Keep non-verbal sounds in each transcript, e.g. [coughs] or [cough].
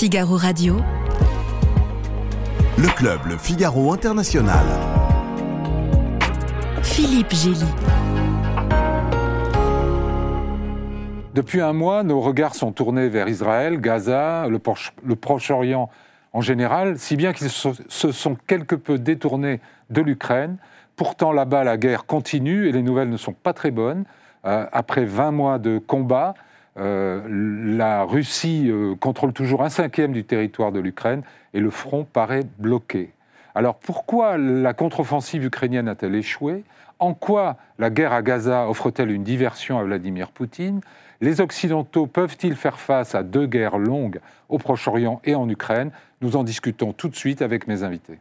Figaro Radio. Le club Le Figaro International. Philippe Gély. Depuis un mois, nos regards sont tournés vers Israël, Gaza, le, Proche-Orient en général, si bien qu'ils se sont quelque peu détournés de l'Ukraine. Pourtant, là-bas, la guerre continue et les nouvelles ne sont pas très bonnes. Euh, après 20 mois de combat, euh, la Russie euh, contrôle toujours un cinquième du territoire de l'Ukraine et le front paraît bloqué. Alors pourquoi la contre-offensive ukrainienne a-t-elle échoué? En quoi la guerre à Gaza offre-t-elle une diversion à Vladimir Poutine? Les Occidentaux peuvent-ils faire face à deux guerres longues au Proche-Orient et en Ukraine? Nous en discutons tout de suite avec mes invités.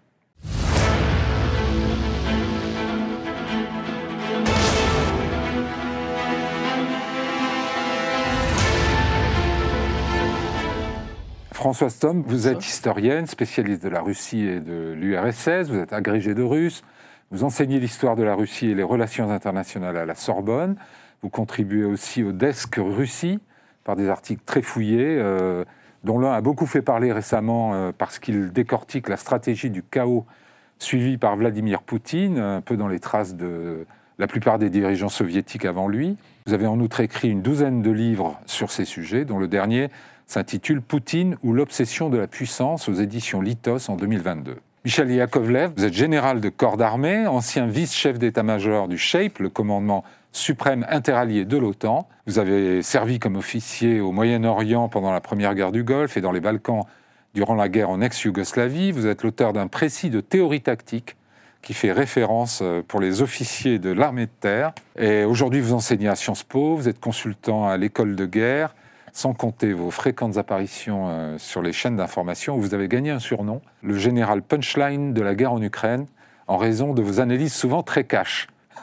Françoise Tom, vous êtes historienne, spécialiste de la Russie et de l'URSS, vous êtes agrégée de russe, vous enseignez l'histoire de la Russie et les relations internationales à la Sorbonne, vous contribuez aussi au desk Russie par des articles très fouillés, euh, dont l'un a beaucoup fait parler récemment euh, parce qu'il décortique la stratégie du chaos suivie par Vladimir Poutine, un peu dans les traces de la plupart des dirigeants soviétiques avant lui. Vous avez en outre écrit une douzaine de livres sur ces sujets, dont le dernier s'intitule Poutine ou l'obsession de la puissance aux éditions Litos en 2022. Michel Yakovlev, vous êtes général de corps d'armée, ancien vice-chef d'état-major du SHAPE, le commandement suprême interallié de l'OTAN. Vous avez servi comme officier au Moyen-Orient pendant la première guerre du Golfe et dans les Balkans durant la guerre en ex-Yougoslavie. Vous êtes l'auteur d'un précis de théorie tactique qui fait référence euh, pour les officiers de l'armée de terre. Et aujourd'hui, vous enseignez à Sciences Po, vous êtes consultant à l'école de guerre, sans compter vos fréquentes apparitions euh, sur les chaînes d'information, vous avez gagné un surnom, le général punchline de la guerre en Ukraine, en raison de vos analyses souvent très cash. [laughs]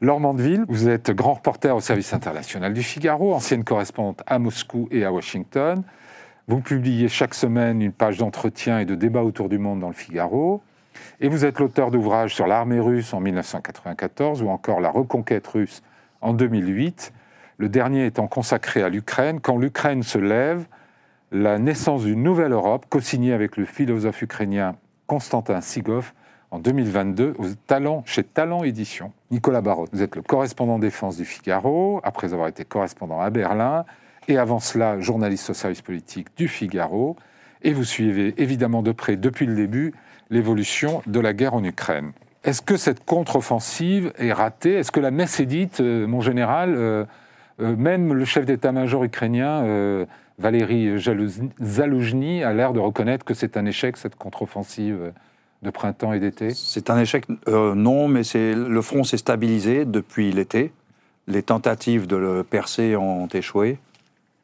Laure Mandeville, vous êtes grand reporter au service international du Figaro, ancienne correspondante à Moscou et à Washington. Vous publiez chaque semaine une page d'entretien et de débat autour du monde dans le Figaro. Et vous êtes l'auteur d'ouvrages sur l'armée russe en 1994 ou encore la reconquête russe en 2008 le dernier étant consacré à l'Ukraine, quand l'Ukraine se lève, la naissance d'une nouvelle Europe, co-signée avec le philosophe ukrainien Konstantin Sigov en 2022 au Talent, chez Talent Édition. Nicolas Barot, vous êtes le correspondant défense du Figaro, après avoir été correspondant à Berlin, et avant cela journaliste au service politique du Figaro, et vous suivez évidemment de près depuis le début l'évolution de la guerre en Ukraine. Est-ce que cette contre-offensive est ratée? Est-ce que la messe est dite, euh, mon général euh, même le chef d'état-major ukrainien, euh, Valéry Zaloujny, a l'air de reconnaître que c'est un échec, cette contre-offensive de printemps et d'été C'est un échec, euh, non, mais le front s'est stabilisé depuis l'été. Les tentatives de le percer ont échoué.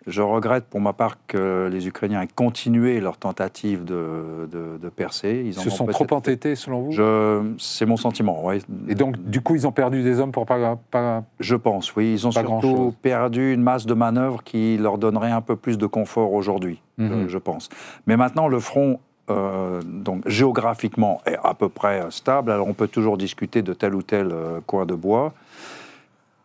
Je regrette pour ma part que les Ukrainiens aient continué leur tentative de, de, percer. Ils se sont trop entêtés, selon vous? C'est mon sentiment, oui. Et donc, du coup, ils ont perdu des hommes pour pas... pas Je pense, oui. Ils ont surtout perdu une masse de manœuvres qui leur donnerait un peu plus de confort aujourd'hui, mhm. je pense. Mais maintenant, le front euh, donc géographiquement est à peu près stable. Alors on peut toujours discuter de tel ou tel euh, coin de bois.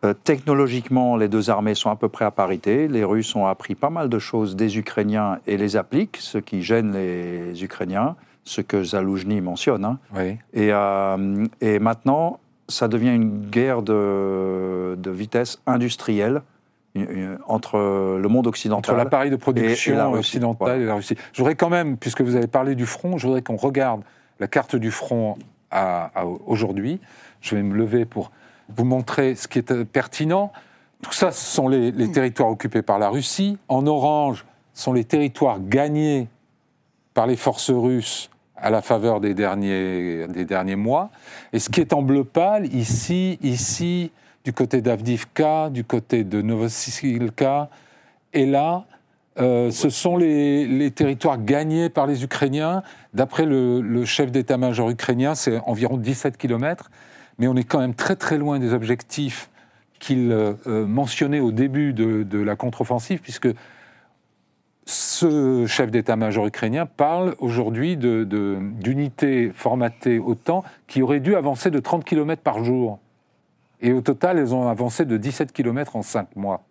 Euh, technologiquement, les deux armées sont à peu près à parité. Les Russes ont appris pas mal de choses des Ukrainiens et les appliquent, ce qui gêne les Ukrainiens, ce que Zaloujny mentionne. Hein. Et, euh, et, maintenant, ça devient une guerre de, de vitesse industrielle entre le monde occidental. Entre l'appareil de production et, occidental et la Russie. Je voudrais quand même, puisque vous avez parlé du front, je voudrais qu'on regarde la carte du front à aujourd'hui. Je vais me lever pour vous montrer ce qui est euh, pertinent. Tout ça, ce sont les, territoires occupés par la Russie. En orange, sont les territoires gagnés par les forces russes à la faveur des derniers, des derniers mois. Et ce qui est en bleu pâle, ici, ici, du côté d'Avdivka, du côté de Novosibirsk, et là, euh, ce sont les, territoires gagnés par les Ukrainiens. D'après le, le, chef d'état-major ukrainien, c'est environ 17 kilomètres mais on est quand même très très loin des objectifs qu'il euh, euh, mentionnait au début de, la contre-offensive, puisque ce chef d'état-major ukrainien parle aujourd'hui d'unités de, formatées autant qui auraient dû avancer de 30 km par jour. Et au total, elles ont avancé de 17 km en 5 mois.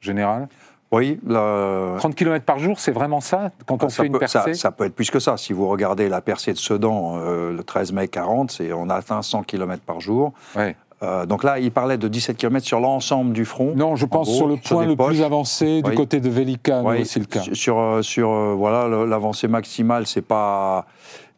Général? Oui. 30 km par jour, c'est vraiment ça quand on ça fait une percée ça, peut être plus que ça. Si vous regardez la percée de Sedan le 13 mai 40, on a atteint 100 km par jour. Ouais. Euh, donc là, il parlait de 17 km sur l'ensemble du front. Non, je pense sur le point le plus avancé du côté de Velika, oui. aussi le cas. Sur, euh, sur euh, voilà, l'avancée maximale, c'est pas.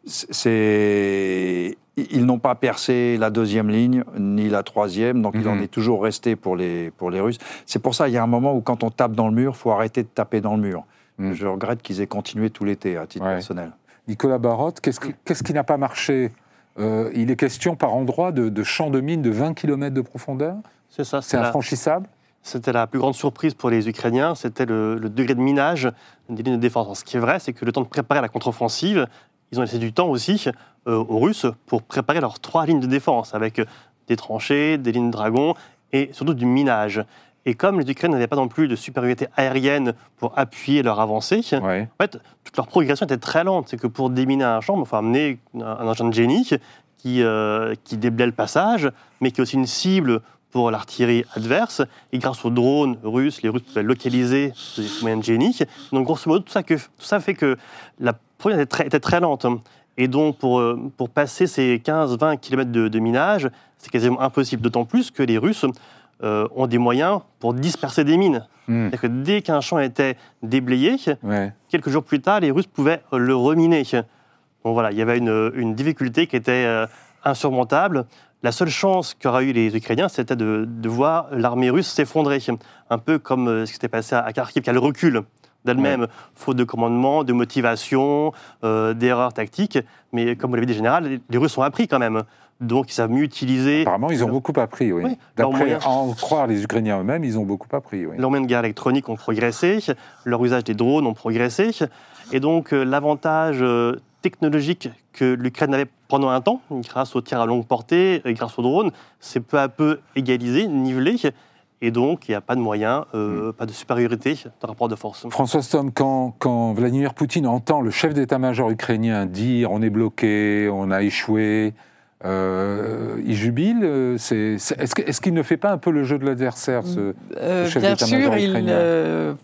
C'est. Ils n'ont pas percé la deuxième ligne, ni la troisième, donc il en mhm. est toujours resté pour les, pour les Russes. C'est pour ça, il y a un moment où quand on tape dans le mur, il faut arrêter de taper dans le mur. Mhm. Je regrette qu'ils aient continué tout l'été, à titre personnel. Nicolas Barotte, qu'est-ce qui n'a pas marché? Euh, il est question par endroit de, champs de mines de 20 km de profondeur? C'est ça. C'est infranchissable? C'était la plus grande surprise pour les Ukrainiens, c'était le, degré de minage des lignes de défense. ce qui est vrai, c'est que le temps de préparer la contre-offensive, ils ont laissé du temps aussi euh, aux Russes pour préparer leurs trois lignes de défense, avec des tranchées, des lignes de dragons et surtout du minage. Et comme les Ukrainiens n'avaient pas non plus de supériorité aérienne pour appuyer leur avancée, en fait, toute leur progression était très lente. C'est que pour déminer un champ, il faut amener un engin de génie qui, euh, qui déblaye le passage, mais qui est aussi une cible pour l'artillerie adverse. Et grâce aux drones russes, les Russes pouvaient localiser ces moyens de génie. Donc, grosso modo, tout ça, que, tout ça fait que la progression était très, était très lente. Et donc, pour, euh, pour passer ces 15-20 km de, de minage, c'est quasiment impossible. D'autant plus que les Russes euh, ont des moyens pour disperser des mines. C'est-à-dire que dès qu'un champ était déblayé, quelques jours plus tard, les Russes pouvaient le reminer. Donc voilà, il y avait une, difficulté qui était euh, insurmontable. La seule chance qu'auraient eu les Ukrainiens, c'était de, voir l'armée russe s'effondrer. Un peu comme euh, ce qui s'était passé à Kharkiv, qui a d'elle-même, faute de commandement, de motivation, d'erreurs tactiques. Mais comme vous l'avez dit, général, les Russes ont appris quand même donc ils savent mieux utiliser. Apparemment, ils ont beaucoup appris, oui. D'après en croire les Ukrainiens eux-mêmes, ils ont beaucoup appris. Oui. Leurs moyens de guerre électronique ont progressé, leur usage des drones ont progressé, et donc euh, l'avantage euh, technologique que l'Ukraine avait pendant un temps, grâce aux tirs à longue portée et grâce aux drones, c'est peu à peu égalisé, nivelé. Et donc, il n'y a pas de moyens, euh, hmm. pas de supériorité de rapport de force. François Stom, quand, quand Vladimir Poutine entend le chef d'état-major ukrainien dire on est bloqué, on a échoué, euh, il jubile euh, Est-ce qu'il ne fait pas un peu le jeu de l'adversaire, ce, euh, chef Bien sûr, il,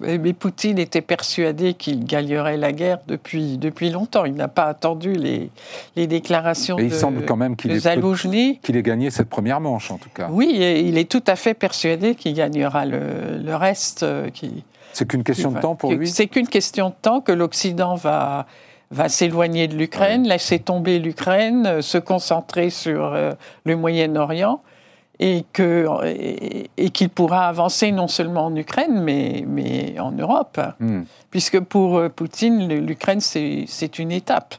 mais Poutine était persuadé qu'il gagnerait la guerre depuis, depuis longtemps. Il n'a pas attendu les, les déclarations il semble quand même qu'il ait, ait gagné cette première manche, en tout cas. Oui, il est tout à fait persuadé qu'il gagnera le, le reste. Qui, c'est qu'une question de temps pour lui? C'est qu'une question de temps que l'Occident va va s'éloigner de l'Ukraine, laisser tomber l'Ukraine, euh, se concentrer sur euh, le Moyen-Orient et qu'il pourra avancer non seulement en Ukraine mais mais en Europe, hmm. puisque pour euh, Poutine l'Ukraine c'est une étape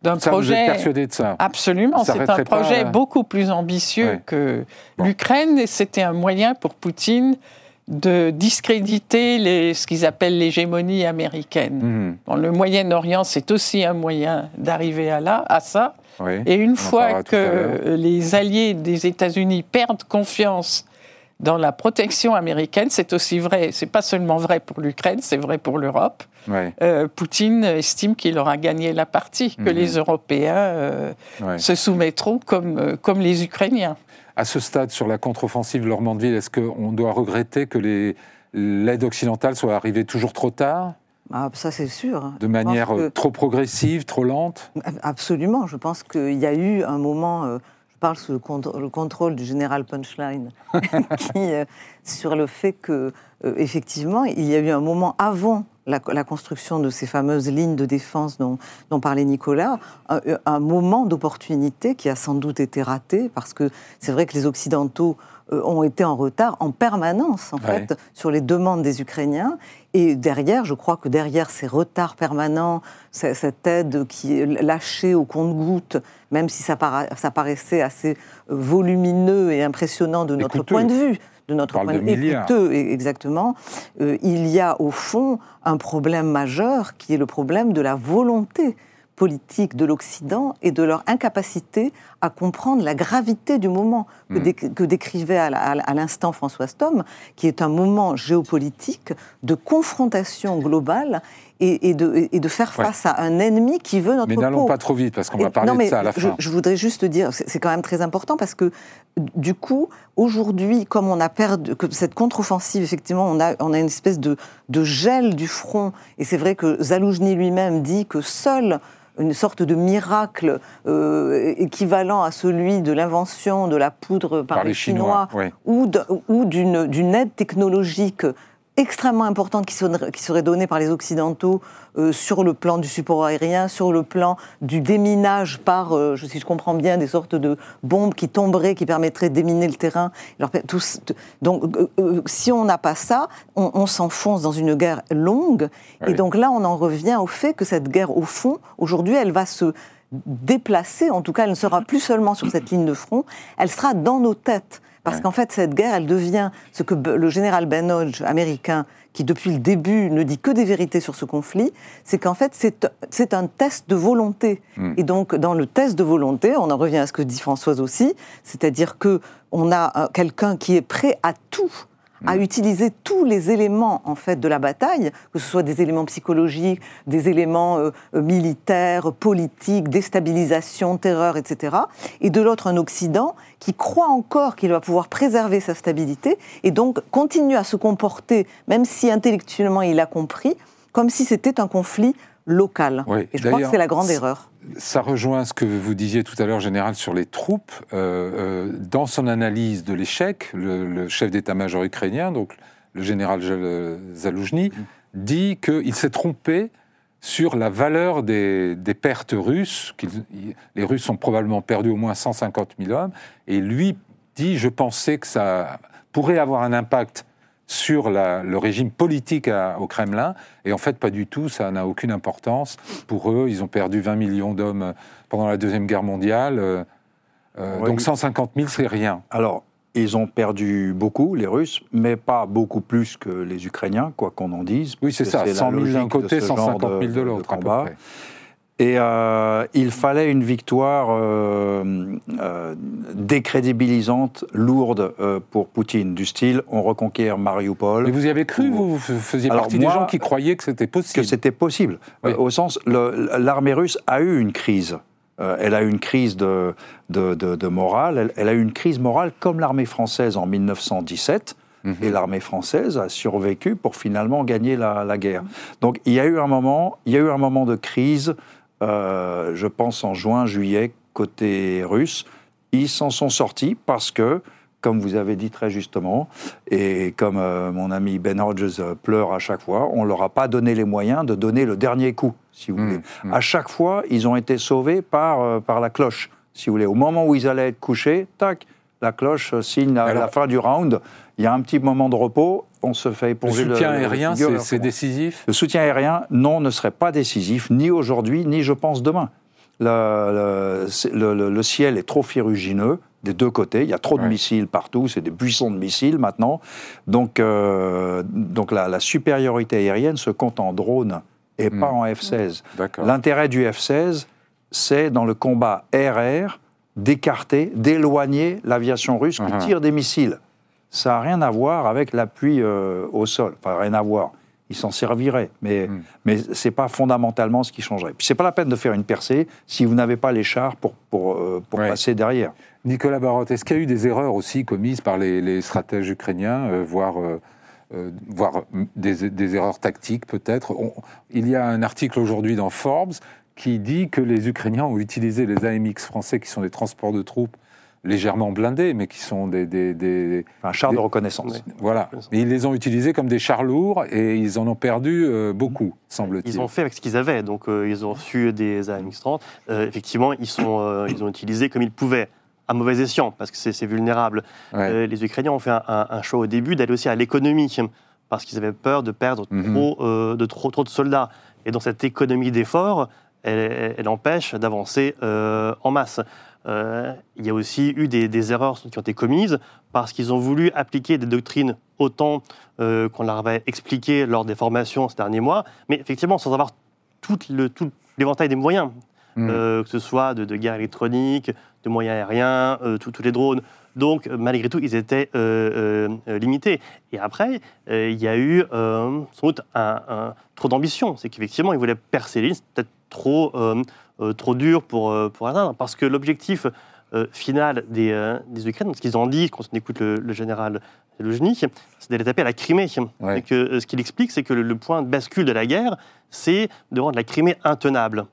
d'un projet. Vous êtes persuadé de ça? Absolument, c'est un projet beaucoup plus ambitieux que l'Ukraine et c'était un moyen pour Poutine de discréditer les, ce qu'ils appellent l'hégémonie américaine. Mhm. Dans le Moyen-Orient, c'est aussi un moyen d'arriver à, là, à ça. Et une fois que les alliés des États-Unis perdent confiance dans la protection américaine, c'est aussi vrai, c'est pas seulement vrai pour l'Ukraine, c'est vrai pour l'Europe. Euh, Poutine estime qu'il aura gagné la partie, que mhm. les Européens euh, se soumettront comme, euh, comme les Ukrainiens à ce stade, sur la contre-offensive Lormandville, est-ce qu'on doit regretter que l'aide occidentale soit arrivée toujours trop tard? Ah, ça, c'est sûr. De manière trop progressive, trop lente? Absolument. Je pense qu'il y a eu un moment, euh, je parle sous le, contrôle du général Punchline, [laughs] qui, euh, sur le fait que, euh, effectivement, il y a eu un moment avant la, construction de ces fameuses lignes de défense dont, parlait Nicolas, un, moment d'opportunité qui a sans doute été raté, parce que c'est vrai que les Occidentaux euh, ont été en retard en permanence, en fait, sur les demandes des Ukrainiens. Et derrière, je crois que derrière ces retards permanents, cette aide qui est lâchée au compte-goutte, même si ça, ça paraissait assez volumineux et impressionnant de notre point de vue, de notre point de vue e-, exactement, euh, il y a au fond un problème majeur qui est le problème de la volonté politique de l'Occident et de leur incapacité à comprendre la gravité du moment que, mm. décrivait à l'instant François Stom, qui est un moment géopolitique de confrontation globale et, de, et de, faire face à un ennemi qui veut notre mais peau. Mais n'allons pas trop vite, parce qu'on va parler de ça à la fin. Je voudrais juste dire, c'est quand même très important, parce que du coup, aujourd'hui, comme on a perdu, que cette contre-offensive, effectivement, on a, on a une espèce de, de gel du front, et c'est vrai que Zaloujny lui-même dit que seul une sorte de miracle euh, équivalent à celui de l'invention de la poudre par, les, Chinois, ou d'une aide technologique extrêmement importante qui serait, qui serait donnée par les Occidentaux euh, sur le plan du support aérien, sur le plan du déminage par, euh, si je comprends bien, des sortes de bombes qui tomberaient, qui permettraient de déminer le terrain. donc, euh, si on n'a pas ça, on, s'enfonce dans une guerre longue. Et donc là, on en revient au fait que cette guerre, au fond, aujourd'hui, elle va se déplacer. En tout cas, elle ne sera plus seulement sur cette ligne de front, elle sera dans nos têtes. Parce qu'en fait, cette guerre, elle devient ce que le général Ben Hodge, américain, qui depuis le début ne dit que des vérités sur ce conflit, c'est qu'en fait, c'est un test de volonté. Hmm. Et donc, dans le test de volonté, on en revient à ce que dit Françoise aussi, c'est-à-dire que on a quelqu'un qui est prêt à tout à utiliser tous les éléments en fait de la bataille, que ce soit des éléments psychologiques, des éléments euh, euh, militaires, politiques, déstabilisation, terreur, etc. Et de l'autre, un Occident qui croit encore qu'il va pouvoir préserver sa stabilité et donc continue à se comporter, même si intellectuellement il a compris, comme si c'était un conflit local. et je crois que c'est la grande erreur. Ça rejoint ce que vous disiez tout à l'heure, Général, sur les troupes. Euh, euh, dans son analyse de l'échec, le, chef d'état-major ukrainien, donc le général Zaloujny, dit qu'il s'est trompé sur la valeur des, pertes russes. Les Russes ont probablement perdu au moins 150 000 hommes. Et lui dit, je pensais que ça pourrait avoir un impact sur le régime politique au Kremlin. Et en fait, pas du tout, ça n'a aucune importance. Pour eux, ils ont perdu 20 millions d'hommes pendant la Deuxième Guerre mondiale. Euh, euh, donc 150 000, c'est rien. Alors, ils ont perdu beaucoup, les Russes, mais pas beaucoup plus que les Ukrainiens, quoi qu'on en dise. Oui, c'est ça, 100 000 d'un côté, 150 000 de l'autre. Et euh, il fallait une victoire euh, euh, décrédibilisante, lourde pour Poutine, du style on reconquiert Mariupol. Mais vous y avez cru, vous, faisiez partie des gens qui croyaient que c'était possible Que c'était possible. au sens, l'armée russe a eu une crise. elle a eu une crise de, de, morale, elle, a eu une crise morale comme l'armée française en 1917. Mhm. Et l'armée française a survécu pour finalement gagner la, la, guerre. Donc il y a eu un moment, il y a eu un moment de crise euh, je pense en juin, juillet, côté russe. Ils s'en sont sortis parce que, comme vous avez dit très justement, et comme euh, mon ami Ben Hodges pleure à chaque fois, on ne leur a pas donné les moyens de donner le dernier coup, si vous mmh, voulez. Mmh. À chaque fois, ils ont été sauvés par, euh, par la cloche, si vous voulez. Au moment où ils allaient être couchés, tac, la cloche signe à la fin du round. Il y a un petit moment de repos, on se fait éponger le soutien aérien, c'est décisif? Le soutien aérien, non, ne serait pas décisif, ni aujourd'hui, ni je pense demain. Le, le, ciel est trop ferrugineux des deux côtés. Il y a trop de missiles partout, c'est des buissons de missiles maintenant. Donc, euh, donc la, supériorité aérienne se compte en drones et pas hmm. en F-16. L'intérêt du F-16, c'est dans le combat RR d'écarter, d'éloigner l'aviation russe qui uh-huh. tire des missiles ça n'a rien à voir avec l'appui euh, au sol. Enfin, rien à voir. Il s'en servirait, mais, hmm. mais ce n'est pas fondamentalement ce qui changerait. Puis ce n'est pas la peine de faire une percée si vous n'avez pas les chars pour, pour, euh, pour passer derrière. Nicolas Barotte, est-ce qu'il y a eu des erreurs aussi commises par les, stratèges ukrainiens, euh, voire, voire des, des, erreurs tactiques peut-être? Il y a un article aujourd'hui dans Forbes qui dit que les Ukrainiens ont utilisé les AMX français, qui sont des transports de troupes, légèrement blindés, mais qui sont des... des, un char de reconnaissance. Voilà. Mais ils les ont utilisés comme des chars lourds et ils en ont perdu euh, beaucoup, semble-t-il. Ils ont fait avec ce qu'ils avaient. Donc, euh, ils ont reçu des AMX-30. Euh, effectivement, ils, sont, [coughs] ils ont utilisé comme ils pouvaient à mauvais escient, parce que c'est vulnérable. les Ukrainiens ont fait un, choix au début d'aller aussi à l'économie, parce qu'ils avaient peur de perdre mhm. trop, de trop, trop de soldats. Et dans cette économie d'effort, elle, elle, empêche d'avancer en masse. Euh, il y a aussi eu des, erreurs qui ont été commises parce qu'ils ont voulu appliquer des doctrines autant euh, qu'on leur avait expliqué lors des formations ces derniers mois, mais effectivement sans avoir tout l'éventail des moyens, mmh. euh, que ce soit de, guerre électronique, de moyens aériens, tous les drones, Donc, malgré tout, ils étaient limités. Et après, il y a eu sans doute un, trop d'ambition. C'est qu'effectivement, ils voulaient percer l'île, peut-être trop, trop dur pour, pour atteindre, parce que l'objectif final des, des Ukrainiens, ce qu'ils ont dit quand on écoute le, le général Zelensky, c'est d'aller taper à la Crimée. Et que, ce qu'il explique, c'est que le, point de bascule de la guerre, c'est de rendre la Crimée intenable.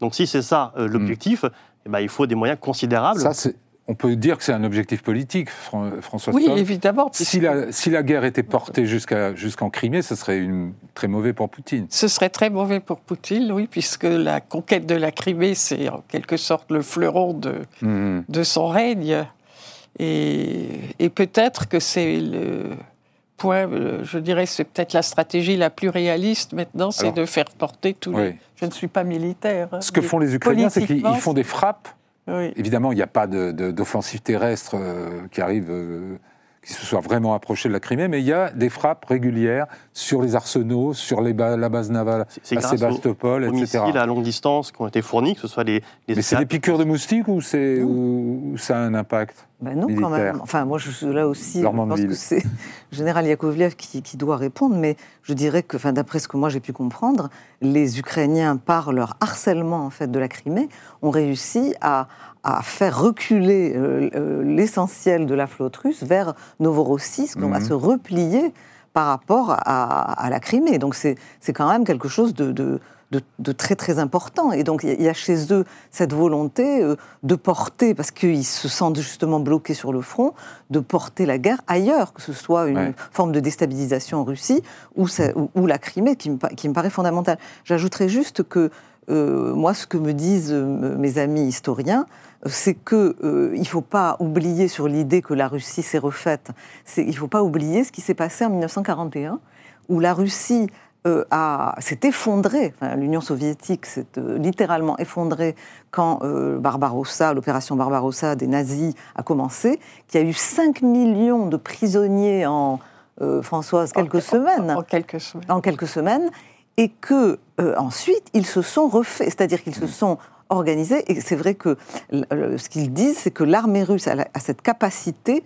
Donc si c'est ça l'objectif, mm. eh ben, il faut des moyens considérables. Ça, on peut dire que c'est un objectif politique, François Oui, évidemment. Si la, si la, guerre était portée jusqu'en Crimée, ce serait une, très mauvais pour Poutine. Ce serait très mauvais pour Poutine, oui, puisque la conquête de la Crimée, c'est en quelque sorte le fleuron de, mm-hmm. de son règne. Et, et peut-être que c'est le point, je dirais, c'est peut-être la stratégie la plus réaliste maintenant, c'est de faire porter tous les... Je ne suis pas militaire. Hein, Ce que font les Ukrainiens, c'est qu'ils font des frappes Évidemment, il n'y a pas d'offensive terrestre euh, qui arrive, euh, qui se soit vraiment approché de la Crimée, mais il y a des frappes régulières sur les arsenaux, sur les la base navale à Sébastopol, etc. C'est missiles à longue distance qui ont été fournis, que ce soit les. mais c'est des piqûres de moustiques ou, ou ça a un impact ben non, quand même. Enfin, moi, je suis là aussi. Je pense que c'est le [laughs] général Yakovlev qui, qui, doit répondre, mais je dirais que, enfin, d'après ce que moi j'ai pu comprendre, les Ukrainiens, par leur harcèlement en fait de la Crimée, ont réussi à, à faire reculer euh, euh, l'essentiel de la flotte russe vers Novorossiysk, donc à mhm. se replier par rapport à, à la Crimée. Donc c'est quand même quelque chose de, de de, très très important. Et donc il y a chez eux cette volonté euh, de porter, parce qu'ils se sentent justement bloqués sur le front, de porter la guerre ailleurs, que ce soit une forme de déstabilisation en Russie ou, ou, la Crimée, qui me, qui me paraît fondamentale. J'ajouterais juste que euh, moi, ce que me disent mes amis historiens, c'est qu'il ne faut pas oublier sur l'idée que la Russie s'est refaite, il ne faut pas oublier ce qui s'est passé en 1941, où la Russie euh, s'est effondrée, l'Union soviétique s'est euh, littéralement effondrée quand euh, Barbarossa, l'opération Barbarossa des nazis a commencé, qu'il y a eu 5 millions de prisonniers en, Françoise, quelques semaines. En, quelques semaines. En quelques semaines. Et que ensuite, ils se sont refaits, c'est-à-dire qu'ils se sont organisés. Et c'est vrai que ce qu'ils disent, c'est que l'armée russe a, cette capacité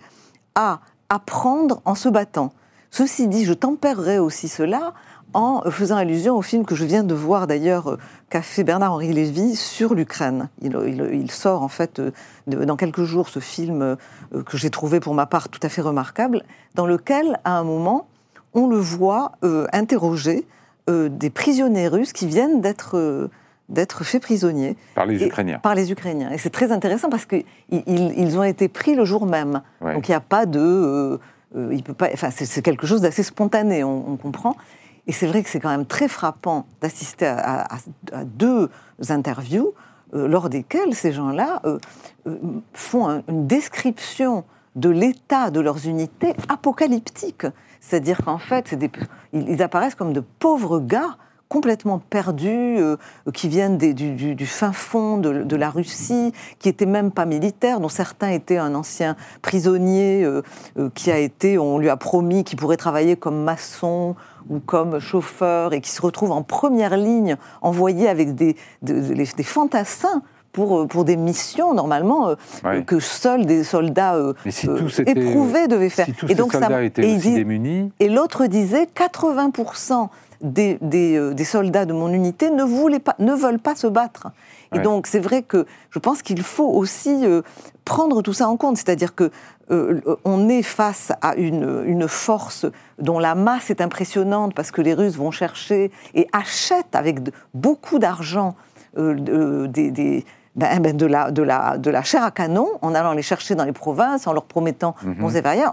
à apprendre en se battant. Ceci dit, je tempérerai aussi cela en faisant allusion au film que je viens de voir d'ailleurs, qu'a fait Bernard-Henri Lévy sur l'Ukraine. Il, sort en fait euh, dans quelques jours ce film euh, que j'ai trouvé pour ma part tout à fait remarquable, dans lequel, à un moment, on le voit euh, interroger des prisonniers russes qui viennent d'être d'être faits prisonniers. Par les Ukrainiens. Par les Ukrainiens. Et c'est très intéressant parce qu'ils ils ont été pris le jour même. Donc il n'y a pas de... il peut pas, enfin, c'est quelque chose d'assez spontané, on, on, comprend. Et c'est vrai que c'est quand même très frappant d'assister à, deux interviews euh, lors desquelles ces gens-là euh, euh, font une description de l'état de leurs unités apocalyptique. C'est-à-dire qu'en fait, ils apparaissent comme de pauvres gars complètement perdus, qui viennent du, fin fond de, la Russie, qui n'étaient même pas militaires, dont certains étaient un ancien prisonnier qui a été, on lui a promis qu'il pourrait travailler comme maçon ou comme chauffeur et qui se retrouvent en première ligne, envoyés avec des, des, fantassins pour, euh, pour des missions normalement euh, que seuls des soldats euh, éprouvés devaient faire. et donc ça, étaient et, démunis. et l'autre disait 80% des, des, des, soldats de mon unité ne, voulaient pas, ne veulent pas se battre. Et donc c'est vrai que je pense qu'il faut aussi prendre tout ça en compte, c'est-à-dire que euh, on est face à une, force dont la masse est impressionnante parce que les Russes vont chercher et achètent avec beaucoup d'argent euh, ben, ben, de, la, de, la, de la chair à canon en allant les chercher dans les provinces, en leur promettant mm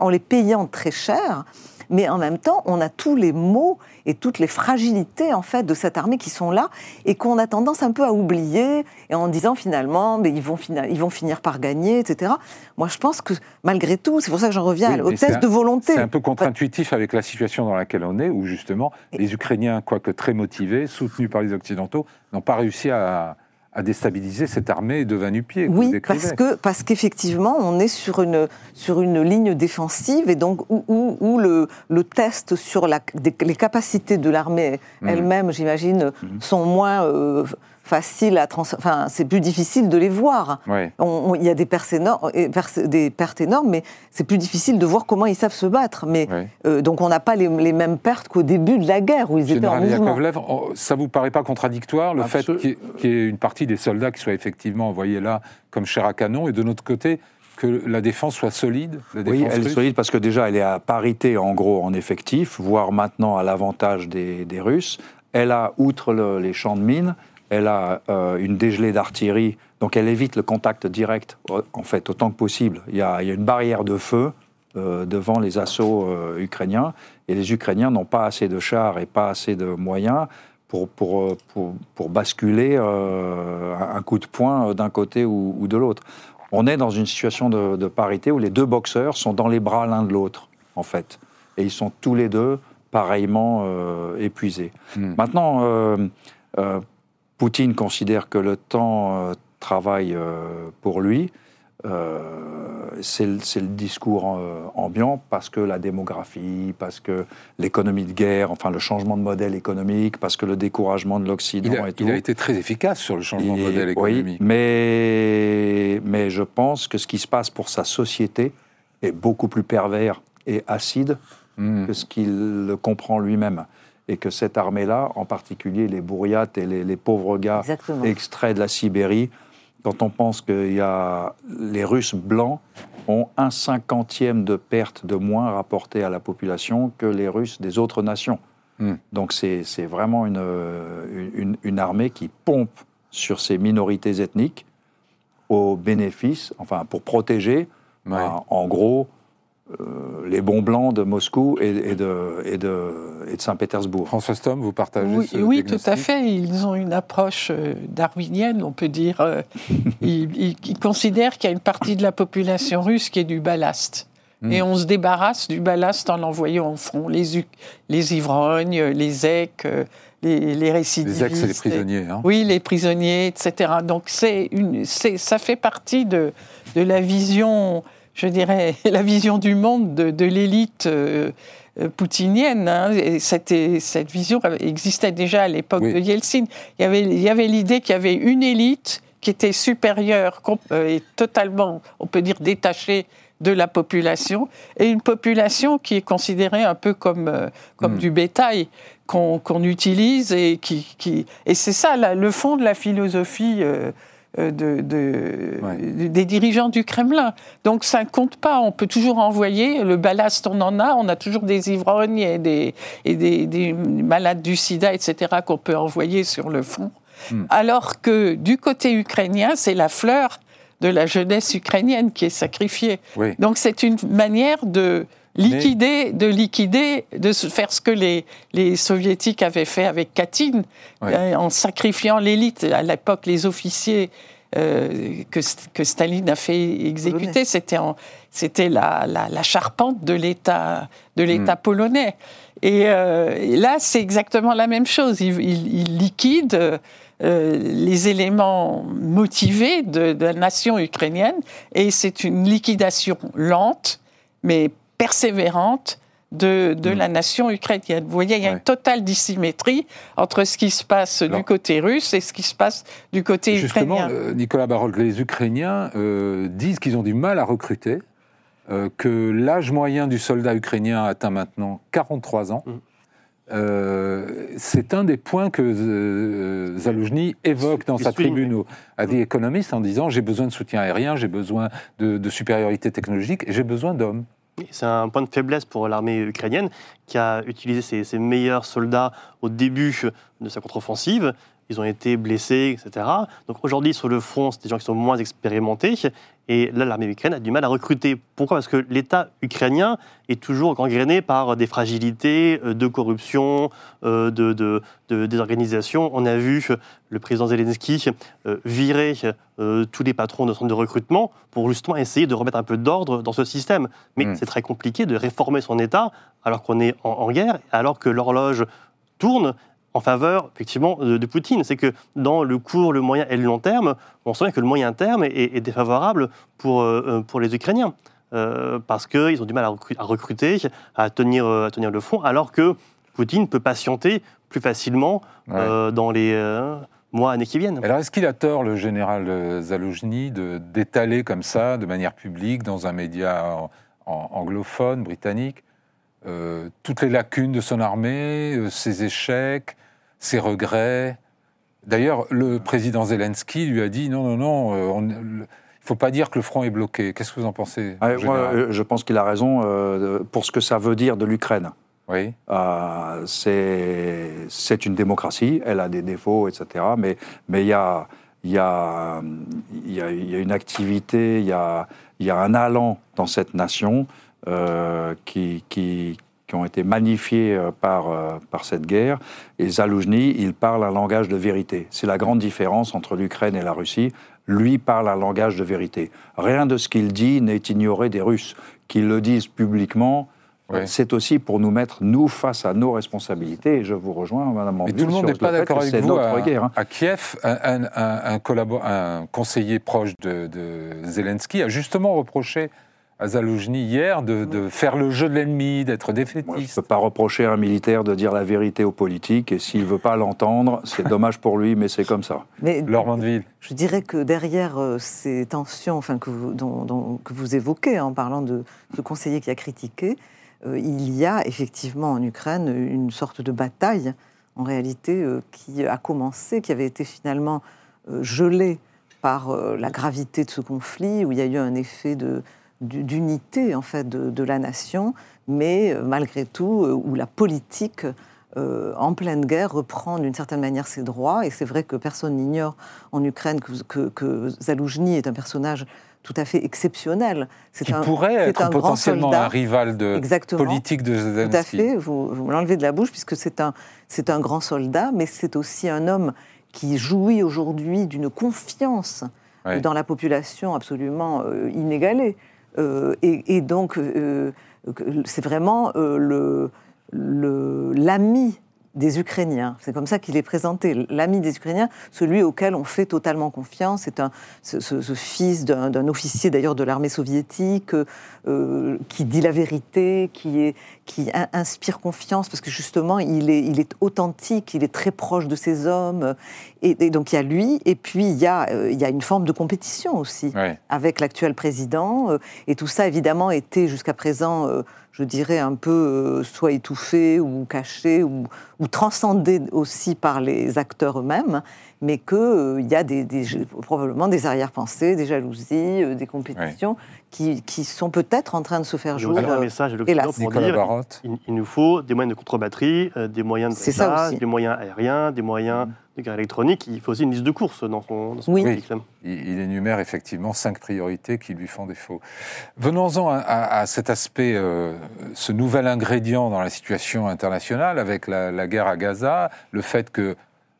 en les payant très cher mais en même temps, on a tous les maux et toutes les fragilités en fait de cette armée qui sont là et qu'on a tendance un peu à oublier et en disant finalement, mais ils vont, ils vont finir par gagner, etc. Moi, je pense que malgré tout, c'est pour ça que j'en reviens au test de volonté. C'est un peu contre-intuitif avec la situation dans laquelle on est, où justement les Ukrainiens, quoique très motivés, soutenus par les Occidentaux, n'ont pas réussi à à déstabiliser cette armée de Vanupier. Oui, parce que parce qu'effectivement, on est sur une sur une ligne défensive et donc où, où, le, le, test sur la, les capacités de l'armée mmh. elle-même, j'imagine, mmh. sont moins euh, facile à trans... enfin c'est plus difficile de les voir. Il y a des pertes énormes, des pertes énormes, mais c'est plus difficile de voir comment ils savent se battre. Mais euh, donc on n'a pas les, mêmes pertes qu'au début de la guerre où ils étaient en mouvement. Yakovlev, ça vous paraît pas contradictoire le fait qu'il y, ait une partie des soldats qui soient effectivement envoyés là comme chair à canon et de notre côté que la défense soit solide Oui, elle est solide parce que déjà elle est à parité en gros en effectif, voire maintenant à l'avantage des, Russes. Elle a, outre les champs de mines, elle a euh, une dégelée d'artillerie, donc elle évite le contact direct, en fait, autant que possible. Il y a, une barrière de feu euh, devant les assauts euh, ukrainiens, et les Ukrainiens n'ont pas assez de chars et pas assez de moyens pour, pour, pour, basculer un coup de poing d'un côté ou, de l'autre. On est dans une situation de, parité où les deux boxeurs sont dans les bras l'un de l'autre, en fait. Et ils sont tous les deux pareillement épuisés. Hmm. Maintenant, Poutine considère que le temps euh, travaille euh, pour lui. Euh, c'est le, discours ambiant parce que la démographie, parce que l'économie de guerre, enfin le changement de modèle économique, parce que le découragement de l'Occident et tout. Il a été très efficace sur le changement de modèle économique. Oui, mais, mais je pense que ce qui se passe pour sa société est beaucoup plus pervers et acide hmm. que ce qu'il comprend lui-même et que cette armée-là, en particulier les bourriates et les, pauvres gars extraits de la Sibérie, quand on pense que y a les Russes blancs ont un cinquantième de pertes de moins rapportées à la population que les Russes des autres nations. Hmm. Donc c'est vraiment une, une, une, armée qui pompe sur ces minorités ethniques au bénéfice, enfin pour protéger, en gros, euh, les bons blancs de Moscou et, de, et de, et de Saint-Pétersbourg. François Stom, vous partagez oui, ce Oui, tout à fait. Ils ont une approche euh, darwinienne, on peut dire. Euh, [laughs] ils, considèrent qu'il y a une partie de la population russe qui est du ballast. Hmm. Et on se débarrasse du ballast en l'envoyant au front. Les, les ivrognes, les ecs, les, les récidivistes. Les ex, c'est les prisonniers. Hein. Oui, les prisonniers, etc. Donc c'est une, ça fait partie de, de la vision je dirais, [laughs] la vision du monde de, l'élite euh, euh, poutinienne. Hein, cette, cette, vision existait déjà à l'époque de Yeltsin. Il y avait, il y avait l'idée qu'il y avait une élite qui était supérieure euh, et totalement, on peut dire, détachée de la population, et une population qui est considérée un peu comme, comme hmm. du bétail qu'on utilise et qui, qui et c'est ça le fond de la philosophie euh, de, des dirigeants du Kremlin. Donc ça ne compte pas. On peut toujours envoyer le ballast, on en a. On a toujours des ivrognes et des, et des, malades du sida, etc., qu'on peut envoyer sur le front. Hmm. Alors que du côté ukrainien, c'est la fleur de la jeunesse ukrainienne qui est sacrifiée. Donc c'est une manière de liquider, de liquider, de faire ce que les, les soviétiques avaient fait avec Katyn, euh, en sacrifiant l'élite. À l'époque, les officiers euh, que, que, Staline a fait exécuter, c'était c'était la, la, charpente de l'État de l'État hmm. polonais. Euh, et, là, c'est exactement la même chose. Il, il, liquide les éléments motivés de, de, la nation ukrainienne, et c'est une liquidation lente, mais persévérante de, de mm. la nation ukrainienne. Vous voyez, il y a une totale dissymétrie entre ce qui se passe du côté russe et ce qui se passe du côté justement, ukrainien. Euh, Nicolas Barol, les Ukrainiens euh, disent qu'ils ont du mal à recruter, euh, que l'âge moyen du soldat ukrainien atteint maintenant 43 ans. Mm. c'est un des points que Zaloujny évoque dans sa tribune à The Economist en disant j'ai besoin de soutien aérien, j'ai besoin de, de supériorité technologique, et j'ai besoin d'hommes. C'est un point de faiblesse pour l'armée ukrainienne qui a utilisé ses, meilleurs soldats au début de sa contre-offensive. Ils ont été blessés, etc. Donc aujourd'hui, sur le front, c'est des gens qui sont moins expérimentés. Et là, l'armée ukrainienne a du mal à recruter. Pourquoi? Parce que l'État ukrainien est toujours gangréné par des fragilités euh, de corruption, euh, de, de, désorganisation. On a vu le président Zelensky euh, virer tous les patrons de centres de recrutement pour justement essayer de remettre un peu d'ordre dans ce système. Mais hmm. c'est très compliqué de réformer son État alors qu'on est en, en guerre, alors que l'horloge tourne en faveur effectivement de, Poutine. C'est que dans le court, le moyen et le long terme, on sent que le moyen terme est, défavorable pour, euh, euh, pour les Ukrainiens. Euh, parce qu'ils ont du mal à, recruter, à tenir, à tenir le front, alors que Poutine peut patienter plus facilement dans les mois, années qui viennent. Alors, est-ce qu'il a tort, le général Zaloujny, d'étaler comme ça, de manière publique, dans un média anglophone, britannique, toutes les lacunes de son armée, ses échecs, ses regrets D'ailleurs, le président Zelensky lui a dit non, non, non, euh, il ne faut pas dire que le front est bloqué. Qu'est-ce que vous en pensez Je pense qu'il a raison pour ce que ça veut dire de l'Ukraine. Oui. Euh, c'est une démocratie, elle a des défauts, etc. Mais il y, a, y, a, y, a, y, a, une activité, il y a, y a un allant dans cette nation euh, qui, qui, qui, ont été magnifiés euh, par, euh, par cette guerre. Et Zaloujny, il parle un langage de vérité. C'est la grande différence entre l'Ukraine et la Russie. Lui parle un langage de vérité. Rien de ce qu'il dit n'est ignoré des Russes. Qu'ils le disent publiquement, c'est aussi pour nous mettre, nous, face à nos responsabilités. Et je vous rejoins, Madame Mais tout le monde n'est pas d'accord avec vous. À, guerre, hein. à Kiev, un, un, conseiller proche de, Zelensky a justement reproché à Zaloujny hier de, faire le jeu de l'ennemi, d'être défaitiste. je ne peux pas reprocher à un militaire de dire la vérité aux politiques, et s'il ne veut pas l'entendre, c'est [laughs] dommage pour lui, mais c'est comme ça. Mais, Ville. Je dirais que derrière euh, ces tensions enfin, que, vous, que vous évoquez en parlant de ce conseiller qui a critiqué, euh, il y a effectivement en Ukraine une sorte de bataille, en réalité, euh, qui a commencé, qui avait été finalement euh, gelée par la gravité de ce conflit, où il y a eu un effet d'unité en fait de, la nation, mais malgré tout où la politique en pleine guerre reprend d'une certaine manière ses droits. Et c'est vrai que personne n'ignore en Ukraine que, que, que Zaloujny est un personnage tout à fait exceptionnel. Qui un, pourrait être un potentiellement un rival de politique de Zelensky. Tout à fait, vous, vous me l'enlevez de la bouche, puisque c'est un, c'est un grand soldat, mais c'est aussi un homme qui jouit aujourd'hui d'une confiance dans la population absolument euh, inégalée. Euh, et, donc, euh, c'est vraiment l'ami des Ukrainiens. C'est comme ça qu'il est présenté, l'ami des Ukrainiens, celui auquel on fait totalement confiance. C'est un, ce, fils d'un officier d'ailleurs de l'armée soviétique euh, qui dit la vérité, qui inspire confiance parce que justement il est, il est authentique, il est très proche de ses hommes. Et, donc il y a lui, et puis il y a, euh, il y a une forme de compétition aussi avec l'actuel président. Euh, et tout ça évidemment était jusqu'à présent je dirais, un peu euh, soit étouffé ou caché ou, ou, transcendé aussi par les acteurs eux-mêmes, mais qu'il euh, y a des, probablement des arrière-pensées, des jalousies, euh, des compétitions qui, qui, sont peut-être en train de se faire jour. un message de l'Occident pour dire il, il, nous faut des moyens de contre-batterie, des moyens de dressage, des moyens aériens, des moyens mm. Électronique. Il faut aussi une liste de courses dans son, dans oui. Il, énumère effectivement cinq priorités qui lui font défaut. Venons-en à, cet aspect, ce nouvel ingrédient dans la situation internationale avec la, la guerre à Gaza, le fait que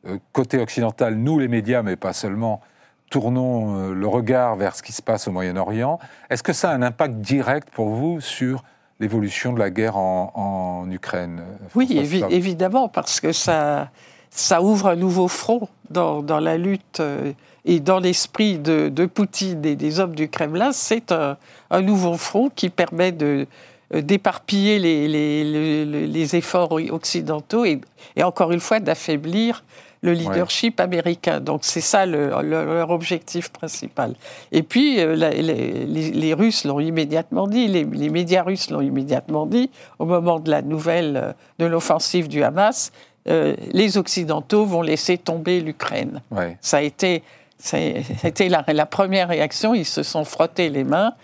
euh, côté occidental, nous les médias, mais pas seulement, tournons euh, le regard vers ce qui se passe au Moyen-Orient. Est-ce que ça a un impact direct pour vous sur l'évolution de la guerre en, Ukraine euh, Oui, évidemment, parce que ça, ça ouvre un nouveau front dans, la lutte et dans l'esprit de, Poutine et des hommes du Kremlin. C'est un, nouveau front qui permet de, d'éparpiller les, les, efforts occidentaux et, et encore une fois d'affaiblir le leadership américain. Donc c'est ça leur objectif principal. Et puis euh, les, Russes l'ont immédiatement dit, les, médias russes l'ont immédiatement dit, au moment de la nouvelle euh, de l'offensive du Hamas, euh, les Occidentaux vont laisser tomber l'Ukraine. Ça a été, ça a [laughs] été la, la, première réaction, ils se sont frottés les mains.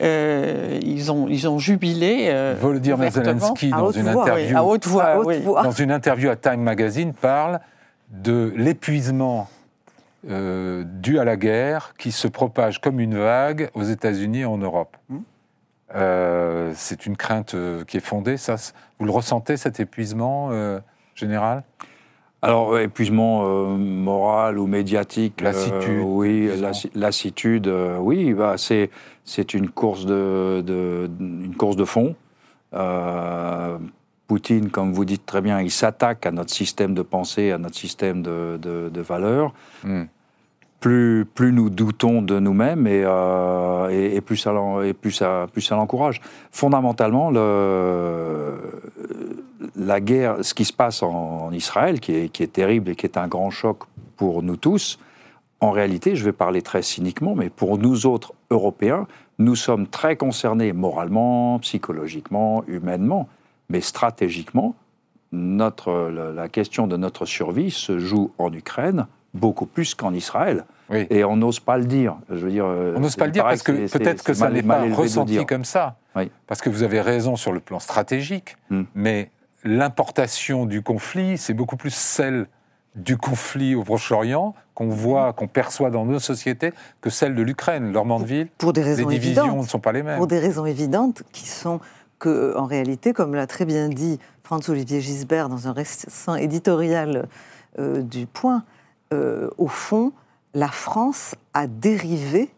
ils, ont, ils ont jubilé. Euh, Volodymyr Zelensky, dans une, interview, à haute voix, dans une interview à Time Magazine, parle de l'épuisement euh, dû à la guerre qui se propage comme une vague aux États-Unis et en Europe. Euh, c'est une crainte euh, qui est fondée, ça. Vous le ressentez, cet épuisement général alors, épuisement moral ou médiatique. Lassitude. oui, lassitude, oui, bah, c'est, c'est une, course de, de, une course de fond. Poutine, comme vous dites très bien, il s'attaque à notre système de pensée, à notre système de, de, valeurs. Hmm. Plus, plus, nous doutons de nous-mêmes et, euh, et, plus ça, et plus ça, plus ça l'encourage. Fondamentalement, le, la guerre, ce qui se passe en, Israël, qui est, qui est, terrible et qui est un grand choc pour nous tous. En réalité, je vais parler très cyniquement, mais pour nous autres Européens, nous sommes très concernés moralement, psychologiquement, humainement, mais stratégiquement, notre, la question de notre survie se joue en Ukraine beaucoup plus qu'en Israël. Et on n'ose pas le dire. Je veux dire, on n'ose pas le dire parce que peut-être que ça n'est pas ressenti comme ça. Parce que vous avez raison sur le plan stratégique, hmm. mais l'importation du conflit, c'est beaucoup plus celle du conflit au Proche-Orient qu'on voit, qu'on perçoit dans nos sociétés, que celle de l'Ukraine. Lormandville, pour des raisons les divisions évidentes, ne sont pas les mêmes. Pour des raisons évidentes qui sont que, en réalité, comme l'a très bien dit Franz-Olivier Gisbert dans un récent éditorial euh, du Point, euh, au fond, la France a dérivé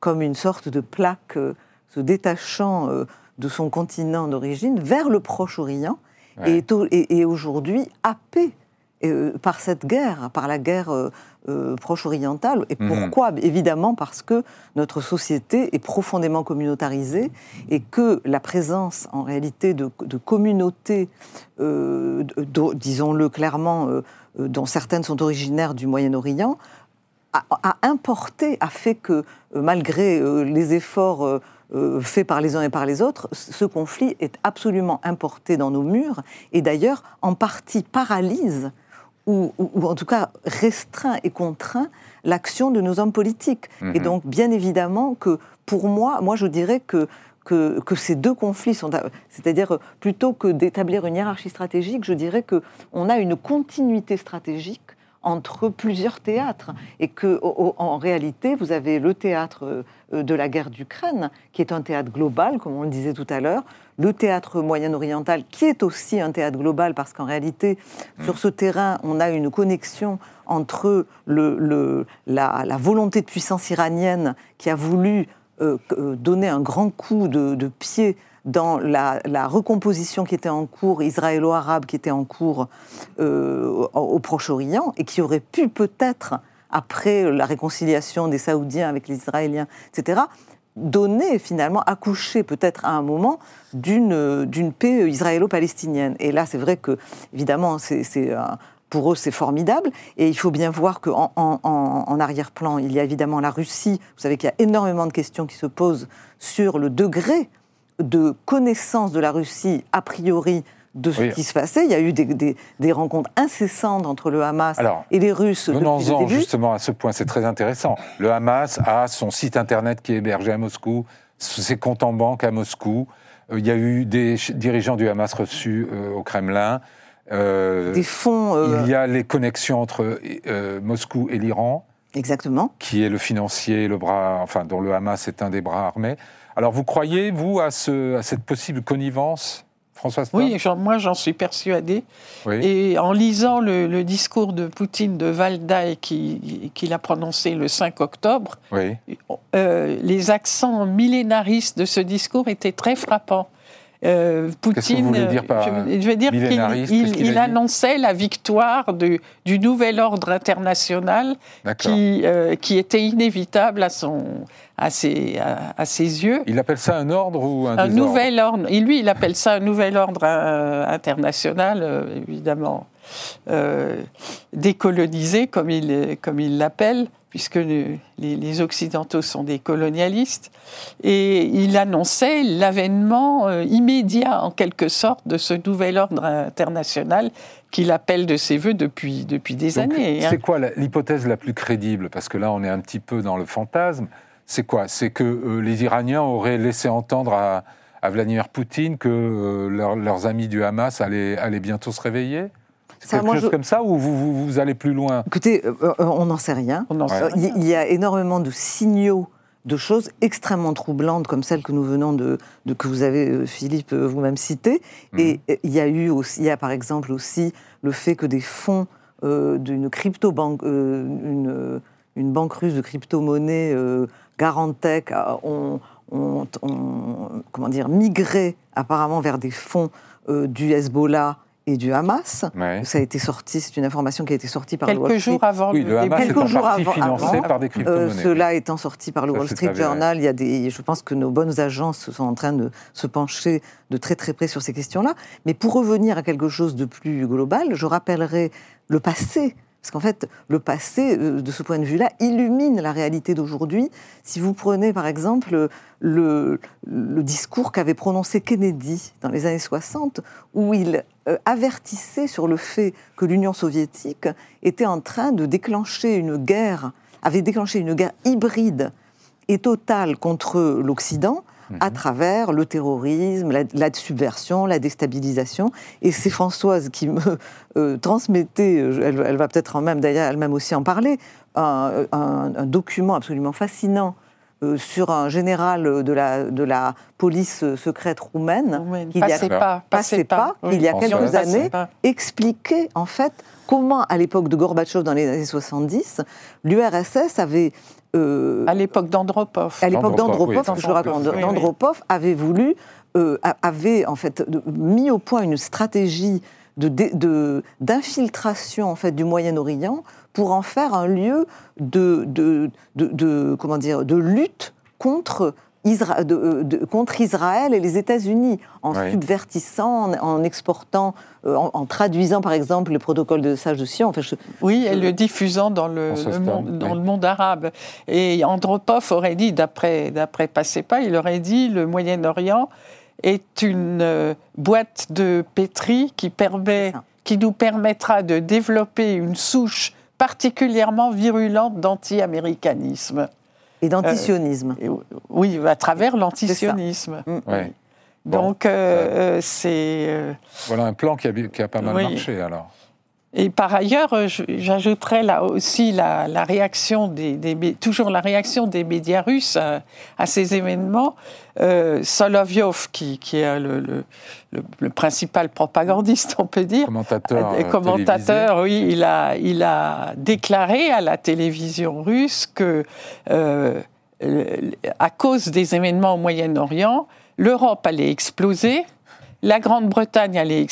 comme une sorte de plaque euh, se détachant de son continent d'origine vers le Proche-Orient et aujourd'hui happée par cette guerre, par la guerre euh, proche orientale. Et mhm. pourquoi? Évidemment parce que notre société est profondément communautarisée et que la présence en réalité de, communautés, euh, disons-le clairement, euh, dont certaines sont originaires du Moyen-Orient, a, importé, a fait que malgré les efforts faits par les uns et par les autres, ce conflit est absolument importé dans nos murs et d'ailleurs en partie paralyse ou, en tout cas restreint et contraint l'action de nos hommes politiques. Et mhm. donc, bien évidemment que pour moi, moi je dirais que que, que, ces deux conflits sont, c'est-à-dire plutôt que d'établir une hiérarchie stratégique, je dirais que on a une continuité stratégique entre plusieurs théâtres et que en réalité vous avez le théâtre euh, de la guerre d'Ukraine qui est un théâtre global comme on le disait tout à l'heure le théâtre moyen-oriental, qui est aussi un théâtre global, parce qu'en réalité, mm. sur ce terrain, on a une connexion entre le, la, volonté de puissance iranienne qui a voulu euh, euh, donner un grand coup de, pied dans la, recomposition qui était en cours, israélo-arabe qui était en cours euh, au Proche-Orient, et qui aurait pu peut-être, après la réconciliation des Saoudiens avec les Israéliens, etc., donner finalement, accoucher peut-être à un moment d'une paix israélo-palestinienne. Et là, c'est vrai que, évidemment, c'est pour eux, c'est formidable. Et il faut bien voir qu'en en, arrière-plan, il y a évidemment la Russie. Vous savez qu'il y a énormément de questions qui se posent sur le degré de connaissance de la Russie, a priori, de ce qui se passait. Il y a eu des, rencontres incessantes entre le Hamas et les Russes. Venons-en justement à ce point, c'est très intéressant. Le Hamas a son site internet qui est hébergé à Moscou, ses comptes en banque à Moscou. Euh, il y a eu des dirigeants du Hamas reçus euh, au Kremlin. Euh, des fonds. Il y a les connexions entre Moscou et l'Iran. Exactement. Qui est le financier, le bras, enfin, dont le Hamas est un des bras armés. Alors, vous croyez, vous, à, ce, à cette possible connivence oui, moi j'en suis persuadée. Et en lisant le, discours de Poutine de Valdaï qu'il a prononcé le 5 octobre, euh, les accents millénaristes de ce discours étaient très frappants. Euh, Poutine, que dire par je, veux dire qu'il il, annonçait la victoire du, du nouvel ordre international qui, euh, qui était inévitable à son, à ses, à, ses, yeux. Il appelle ça un ordre ou un, un nouvel ordre. Et lui, il appelle ça un nouvel ordre euh, international, euh, évidemment euh, décolonisé, comme il comme il l'appelle, puisque les, les, Occidentaux sont des colonialistes. Et il annonçait l'avènement immédiat, en quelque sorte, de ce nouvel ordre international qu'il appelle de ses voeux depuis, depuis des années. Hein. C'est quoi l'hypothèse la plus crédible? Parce que là, on est un petit peu dans le fantasme c'est quoi? C'est que euh, les Iraniens auraient laissé entendre à, Vladimir Poutine que euh, leurs amis du Hamas allaient, bientôt se réveiller? C'est quelque chose comme ça ou vous, allez plus loin Écoutez, euh, on n'en sait rien. Il y a énormément de signaux de choses extrêmement troublantes comme celles que nous venons de, que vous avez Philippe vous-même citées. Mhm. Et il y a eu aussi, il y a par exemple aussi le fait que des fonds d'une crypto banque, une, une, banque russe de crypto-monnaie Garantech ont, comment dire, migré apparemment vers des fonds euh, du Hezbollah et du Hamas. Ça a été sorti, c'est une information qui a été sortie par quelques le Wall Street. Jours avant oui, le Hamas quelques jours avant, financé par des. Euh, cela étant sorti par le Wall Street Journal, il y a des, je pense que nos bonnes agences sont en train de se pencher de très très près sur ces questions-là. Mais pour revenir à quelque chose de plus global, je rappellerai le passé Parce qu'en fait, le passé, euh, de ce point de vue-là, illumine la réalité d'aujourd'hui. Si vous prenez, par exemple, le, discours qu'avait prononcé Kennedy dans les années 60, où il avertissait sur le fait que l'Union soviétique était en train de déclencher une guerre, avait déclenché une guerre hybride et totale contre l'Occident, à mhm. travers le terrorisme, la, subversion, la déstabilisation. Et c'est Françoise qui me euh, transmettait, elle, va peut-être même d'ailleurs elle-même aussi en parler, un, document absolument fascinant euh, sur un général de la, de la police secrète roumaine, qui passez pas, passez pas, il y a quelques années, expliquait en fait comment, à l'époque de Gorbatchev dans les années 70, l'URSS avait euh, à l'époque d'Andropov. À l'époque d'Andropov, je le raconte, d'Andropov avait voulu, euh, avait en fait mis au point une stratégie de, d'infiltration en fait du Moyen-Orient pour en faire un lieu de, de, de comment dire de lutte contre euh, contre Israël et les États-Unis, en subvertissant, en, exportant, euh, en, traduisant par exemple le protocole de Sage de Sion. Oui, et le diffusant dans le, monde, dans le monde arabe. Et Andropov aurait dit, d'après Passepa, il aurait dit le Moyen-Orient est une euh, boîte de pétri qui, permet, qui nous permettra de développer une souche particulièrement virulente d'anti-américanisme. Et d'antisionisme. Euh, oui, à travers l'antisionisme. Mm. Donc, euh, euh, c'est. voilà un plan qui a, qui a pas mal marché alors. Et par ailleurs, j'ajouterais là aussi la, réaction des, toujours la réaction des médias russes à, ces événements. Solovyov, qui, qui est le, le, principal propagandiste, on peut dire, commentateur, commentateur oui, il a, il a déclaré à la télévision russe que, à cause des événements au Moyen-Orient, l'Europe allait exploser, la Grande-Bretagne allait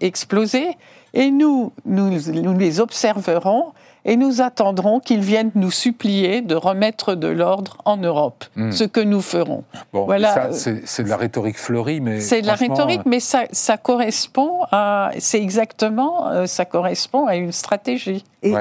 exploser et nous, nous, les observerons et nous attendrons qu'ils viennent nous supplier de remettre de l'ordre en Europe, hmm. ce que nous ferons. voilà. C'est de la rhétorique fleurie, mais c'est de la rhétorique, mais ça, ça correspond à, c'est exactement, euh, ça correspond à une stratégie. Et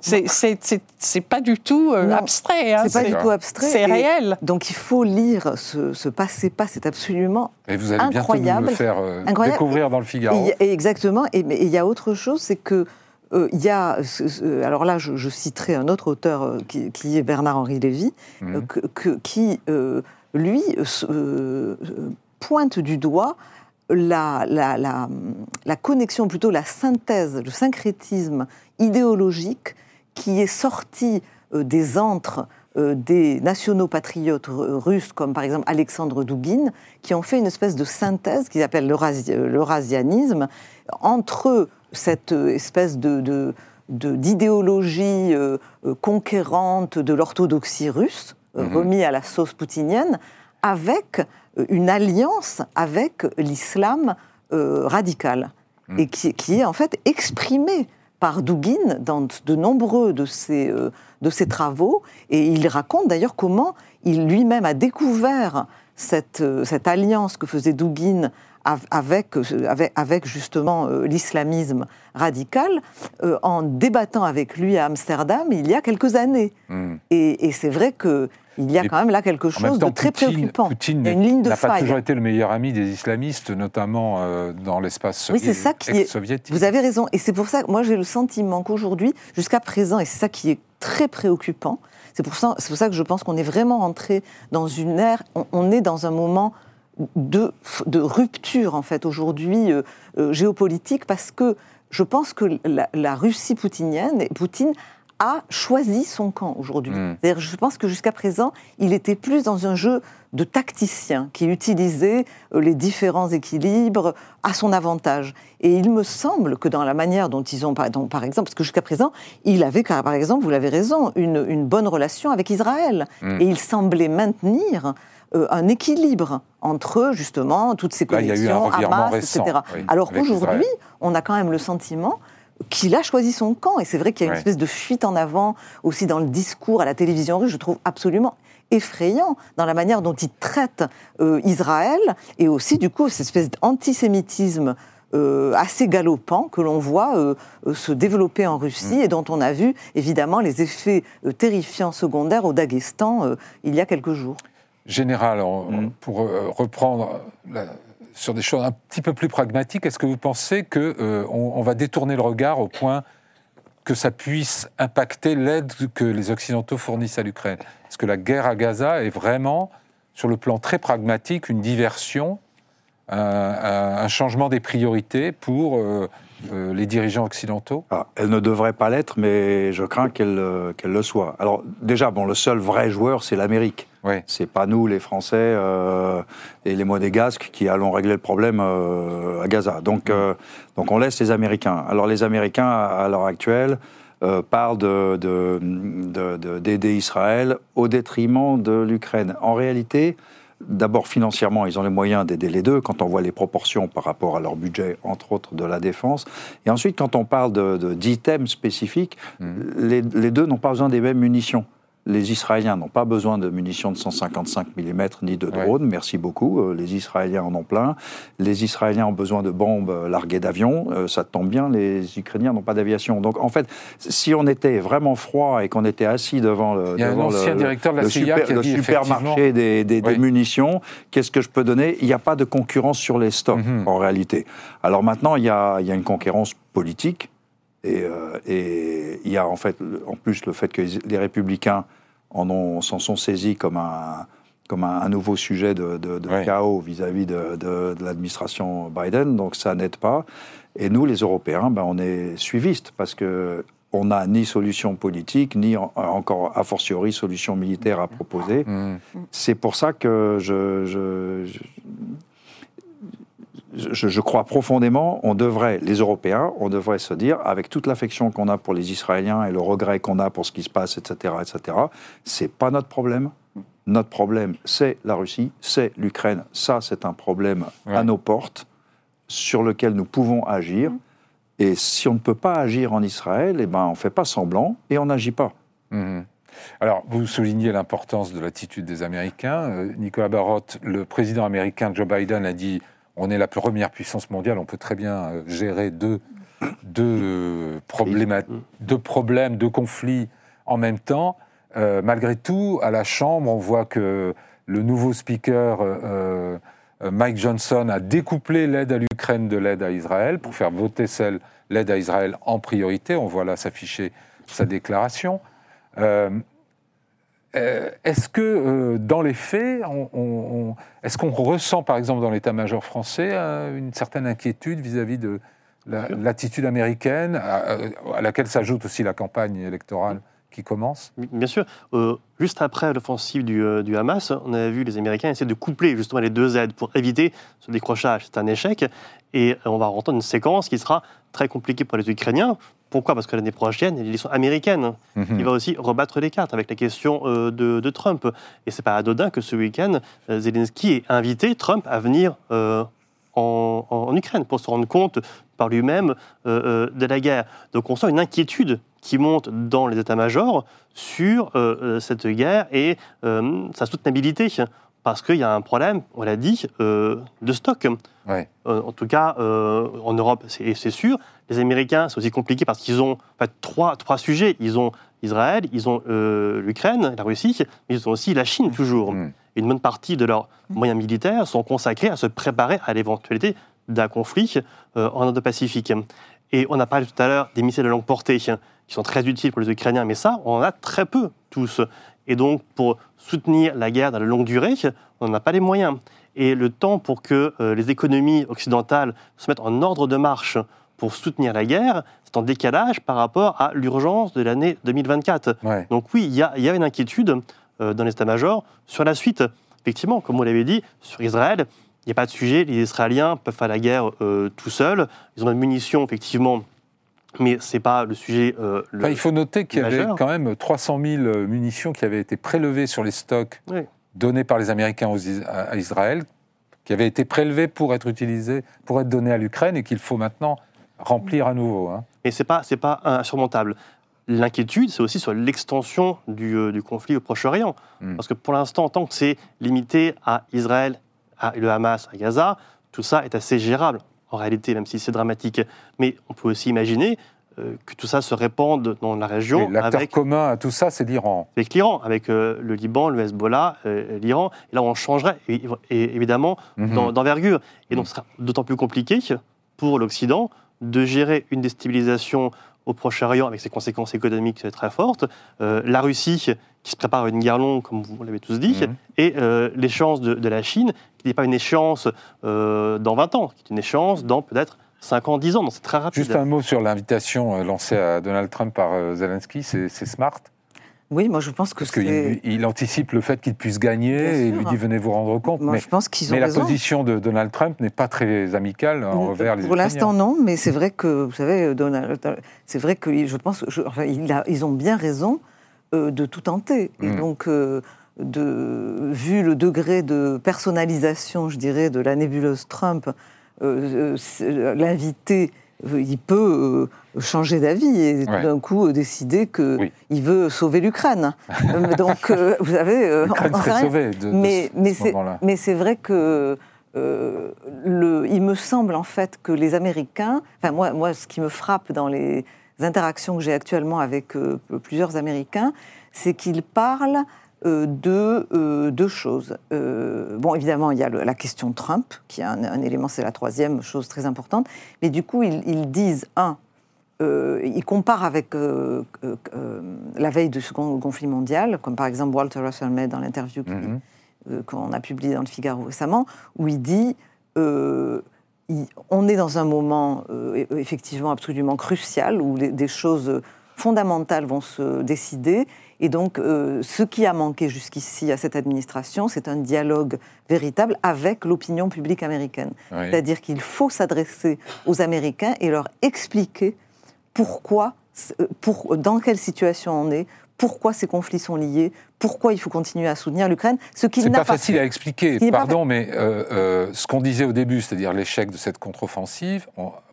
c'est pas du tout euh, abstrait. Hein, c'est pas du tout abstrait. C'est réel. Donc il faut lire ce, ce passé-pas, c'est absolument et vous allez incroyable. Bientôt nous le faire euh, découvrir dans le Figaro. Et, exactement. Et il y a autre chose, c'est que euh, il y a, alors là, je, citerai un autre auteur euh, qui, est Bernard-Henri Lévy, mhm. qui, lui, pointe du doigt la, la, connexion, plutôt la synthèse, le syncrétisme idéologique qui est sorti des antres des nationaux patriotes russes, comme par exemple Alexandre Douguin, qui ont fait une espèce de synthèse qu'ils appellent l'eurasianisme entre cette espèce de, d'idéologie euh, euh, conquérante de l'orthodoxie russe, euh, mhm. remis à la sauce poutinienne, avec une alliance avec l'islam radical, mhm. et qui, est en fait exprimée par Douguin dans de nombreux de ses, de ses travaux, et il raconte d'ailleurs comment il lui-même a découvert cette, cette alliance que faisait Douguin avec, avec, justement euh, l'islamisme radical euh, en débattant avec lui à Amsterdam il y a quelques années. Hmm. Et, c'est vrai que il y a quand même là quelque chose de très préoccupant. Poutine n'a pas toujours été le meilleur ami des islamistes, notamment euh, dans l'espace oui, est, soviétique. Vous avez raison. Et c'est pour ça que moi j'ai le sentiment qu'aujourd'hui, jusqu'à présent, et c'est ça qui est très préoccupant, c'est pour, ça, pour ça que je pense qu'on est vraiment entré dans une ère, on est dans un moment de, de rupture, en fait, aujourd'hui euh, euh, géopolitique, parce que je pense que la, Russie poutinienne, Poutine a choisi son camp aujourd'hui. Hmm. Je pense que jusqu'à présent, il était plus dans un jeu de tacticien qui utilisait euh, les différents équilibres à son avantage. Et il me semble que dans la manière dont ils ont, par exemple, parce que jusqu'à présent, il avait, par exemple, vous l'avez raison, une, bonne relation avec Israël. Hmm. Et il semblait maintenir euh, un équilibre entre justement toutes ces connexions, Hamas, etc. Alors qu'aujourd'hui, on a quand même le sentiment qu'il a choisi son camp. Et c'est vrai qu'il y a une espèce de fuite en avant aussi dans le discours à la télévision russe, je trouve absolument effrayant dans la manière dont il traite euh, Israël et aussi du coup cette espèce d'antisémitisme assez galopant que l'on voit se développer en Russie mm. et dont on a vu évidemment les effets terrifiants secondaires au Daghestan il y a quelques jours. Général, mm. pour reprendre sur des choses un petit peu plus pragmatiques, est-ce que vous pensez qu'on on va détourner le regard au point que ça puisse impacter l'aide que les Occidentaux fournissent à l'Ukraine? Est-ce que la guerre à Gaza est vraiment, sur le plan très pragmatique, une diversion, un, changement des priorités pour euh, euh, les dirigeants occidentaux? Ah, Elle ne devrait pas l'être, mais je crains qu'elle euh, qu'elle le soit. Alors déjà, bon, le seul vrai joueur, c'est l'Amérique. Oui. C'est pas nous, les Français euh, et les Monégasques, qui allons régler le problème à Gaza. Donc, donc on laisse les Américains. Alors les Américains, à, l'heure actuelle, parlent d'aider de, de, Israël au détriment de l'Ukraine. En réalité, D'abord, financièrement, ils ont les moyens d'aider les deux, quand on voit les proportions par rapport à leur budget, entre autres, de la défense. Et ensuite, quand on parle d'items de, spécifiques, mmh. les, les, deux n'ont pas besoin des mêmes munitions les Israéliens n'ont pas besoin de munitions de 155 mm ni de drones, merci beaucoup. Euh, les Israéliens en ont plein. Les Israéliens ont besoin de bombes larguées d'avions. Euh, ça tombe bien, les Ukrainiens n'ont pas d'aviation. Donc en fait, si on était vraiment froid et qu'on était assis devant le, supermarché des, munitions, qu'est-ce que je peux donner? Il n'y a pas de concurrence sur les stocks mhm. en réalité. Alors maintenant, il y a, y a une concurrence politique euh, et, il y a en fait, en plus, le fait que les républicains s'en sont saisis comme un, comme un, nouveau sujet de, chaos vis-à-vis de, l'administration Biden, donc ça n'aide pas. Et nous, les Européens, ben, on est suivistes parce que on n'a ni solution politique, ni encore a fortiori solution militaire à proposer. Mmh. C'est pour ça que je, je, crois profondément, on devrait, les Européens, on devrait se dire, avec toute l'affection qu'on a pour les Israéliens et le regret qu'on a pour ce qui se passe, etc., etc., c'est pas notre problème. Notre problème, c'est la Russie, c'est l'Ukraine. Ça, c'est un problème à nos portes sur lequel nous pouvons agir. Et si on ne peut pas agir en Israël, eh ben, on ne fait pas semblant et on n'agit pas. Mmh. Alors, vous soulignez l'importance de l'attitude des Américains. Euh, Nicolas Barotte, le président américain Joe Biden, a dit on est la première puissance mondiale, on peut très bien euh, gérer deux, deux, deux problèmes, deux conflits en même temps. Euh, malgré tout, à la Chambre, on voit que le nouveau speaker euh, Mike Johnson a découplé l'aide à l'Ukraine de l'aide à Israël pour faire voter celle l'aide à Israël en priorité. On voit là s'afficher sa déclaration. Euh, est-ce que euh, dans les faits, est-ce qu'on ressent par exemple dans l'état-major français euh, une certaine inquiétude vis-à-vis de l'attitude américaine, à, laquelle s'ajoute aussi la campagne électorale qui commence? Bien sûr. juste après l'offensive du, Hamas, on avait vu les Américains essayer de coupler justement les deux aides pour éviter ce décrochage. C'est un échec. Et on va rentrer une séquence qui sera très compliquée pour les Ukrainiens pourquoi? Parce que l'année prochaine, il y a l'élection américaine qui mhm. va aussi rebattre les cartes avec la question euh, de, Trump. Et c'est pas anodin que ce week-end, euh, Zelensky ait invité Trump à venir euh, en, Ukraine pour se rendre compte par lui-même de la guerre. Donc on sent une inquiétude qui monte dans les états-majors sur cette guerre et sa soutenabilité parce qu'il y a un problème, on l'a dit, de stock. en tout cas, en Europe, c'est sûr. Les Américains, c'est aussi compliqué parce qu'ils ont trois, trois sujets. Ils ont Israël, ils ont euh, l'Ukraine, la Russie, mais ils ont aussi la Chine toujours. Mm. Une bonne partie de leurs moyens militaires sont consacrés à se préparer à l'éventualité d'un conflit euh, en Indo-Pacifique. Et on a parlé tout à l'heure des missiles de longue portée qui sont très utiles pour les Ukrainiens, mais ça, on en a très peu tous. Et donc, pour soutenir la guerre dans la longue durée, on n'a pas les moyens. Et le temps pour que euh, les économies occidentales se mettent en ordre de marche pour soutenir la guerre, c'est en décalage par rapport à l'urgence de l'année 2024. Donc oui, il y, a une inquiétude euh, dans l'état-major sur la suite. Effectivement, comme vous l'avez dit, sur Israël, il n'y a pas de sujet. Les Israéliens peuvent faire la guerre euh, tout seuls. Ils ont des munitions, effectivement, mais ce n'est pas le sujet. Euh, il faut noter qu'il y avait quand même 300 000 munitions qui avaient été prélevées sur les stocks donnés par les Américains à Israël, qui avaient été prélevées pour être utilisées, pour être données à l'Ukraine, et qu'il faut maintenant remplir à nouveau. Hein. Et ce n'est pas, pas insurmontable. L'inquiétude, c'est aussi sur l'extension du, euh, du, conflit au Proche-Orient. Hmm. Parce que pour l'instant, tant que c'est limité à Israël, à le Hamas, à Gaza, tout ça est assez gérable. En réalité, même si c'est dramatique. Mais on peut aussi imaginer euh, que tout ça se répande dans la région. L'acteur commun à tout ça, c'est l'Iran. Avec l'Iran, avec euh, le Liban, le Hezbollah, euh, l'Iran. Et là, on changerait, évidemment, mhm. d'envergure. Et donc, ce sera d'autant plus compliqué pour l'Occident de gérer une déstabilisation au Proche-Orient avec ses conséquences économiques très fortes, la Russie qui se prépare à une guerre longue, comme vous l'avez tous dit, mhm. et l'échéance de, de, la Chine, qui n'est pas une échéance dans 20 ans, qui est une échéance dans peut-être 5 ans, 10 ans, donc c'est très rapide. Juste un mot sur l'invitation euh, lancée à Donald Trump par euh, Zelensky, c'est smart? Oui, moi je pense que Parce qu'il anticipe le fait qu'il puisse gagner et il lui dit venez vous rendre compte. Moi, mais, je pense qu'ils ont mais la position de Donald Trump n'est pas très amicale envers les Pour l'instant non, mais c'est vrai que vous savez Donald, c'est vrai que je pense, enfin, ils ont bien raison euh, de tout tenter. Et hmm. donc de, vu le degré de personnalisation, je dirais, de la nébuleuse Trump euh, euh, l'invité, euh, il peut changer d'avis et d'un coup décider qu'il veut sauver l'Ukraine. [laughs] Donc, vous savez, l'Ukraine serait sauvée de, mais, mais Mais c'est vrai que le, il me semble en fait que les Américains, enfin moi, moi, ce qui me frappe dans les interactions que j'ai actuellement avec plusieurs Américains, c'est qu'ils parlent euh, de euh, deux choses. Euh, bon, évidemment, il y a la question Trump, qui est un, élément, c'est la troisième chose très importante. Mais du coup, ils, disent, un, ils comparent avec la veille de ce conflit mondial, comme par exemple Walter Russell met dans l'interview mhm. qu'on a publié dans le Figaro récemment, où il dit on est dans un moment effectivement absolument crucial où des choses fondamentales vont se décider et donc, euh, ce qui a manqué jusqu'ici à cette administration, c'est un dialogue véritable avec l'opinion publique américaine. C'est-à-dire qu'il faut s'adresser aux Américains et leur expliquer pourquoi, euh, pour, dans quelle situation on est, pourquoi ces conflits sont liés, pourquoi il faut continuer à soutenir l'Ukraine. Ce qui n'est pas, pas facile à expliquer, pardon, mais euh, ce qu'on disait au début, c'est-à-dire l'échec de cette contre-offensive,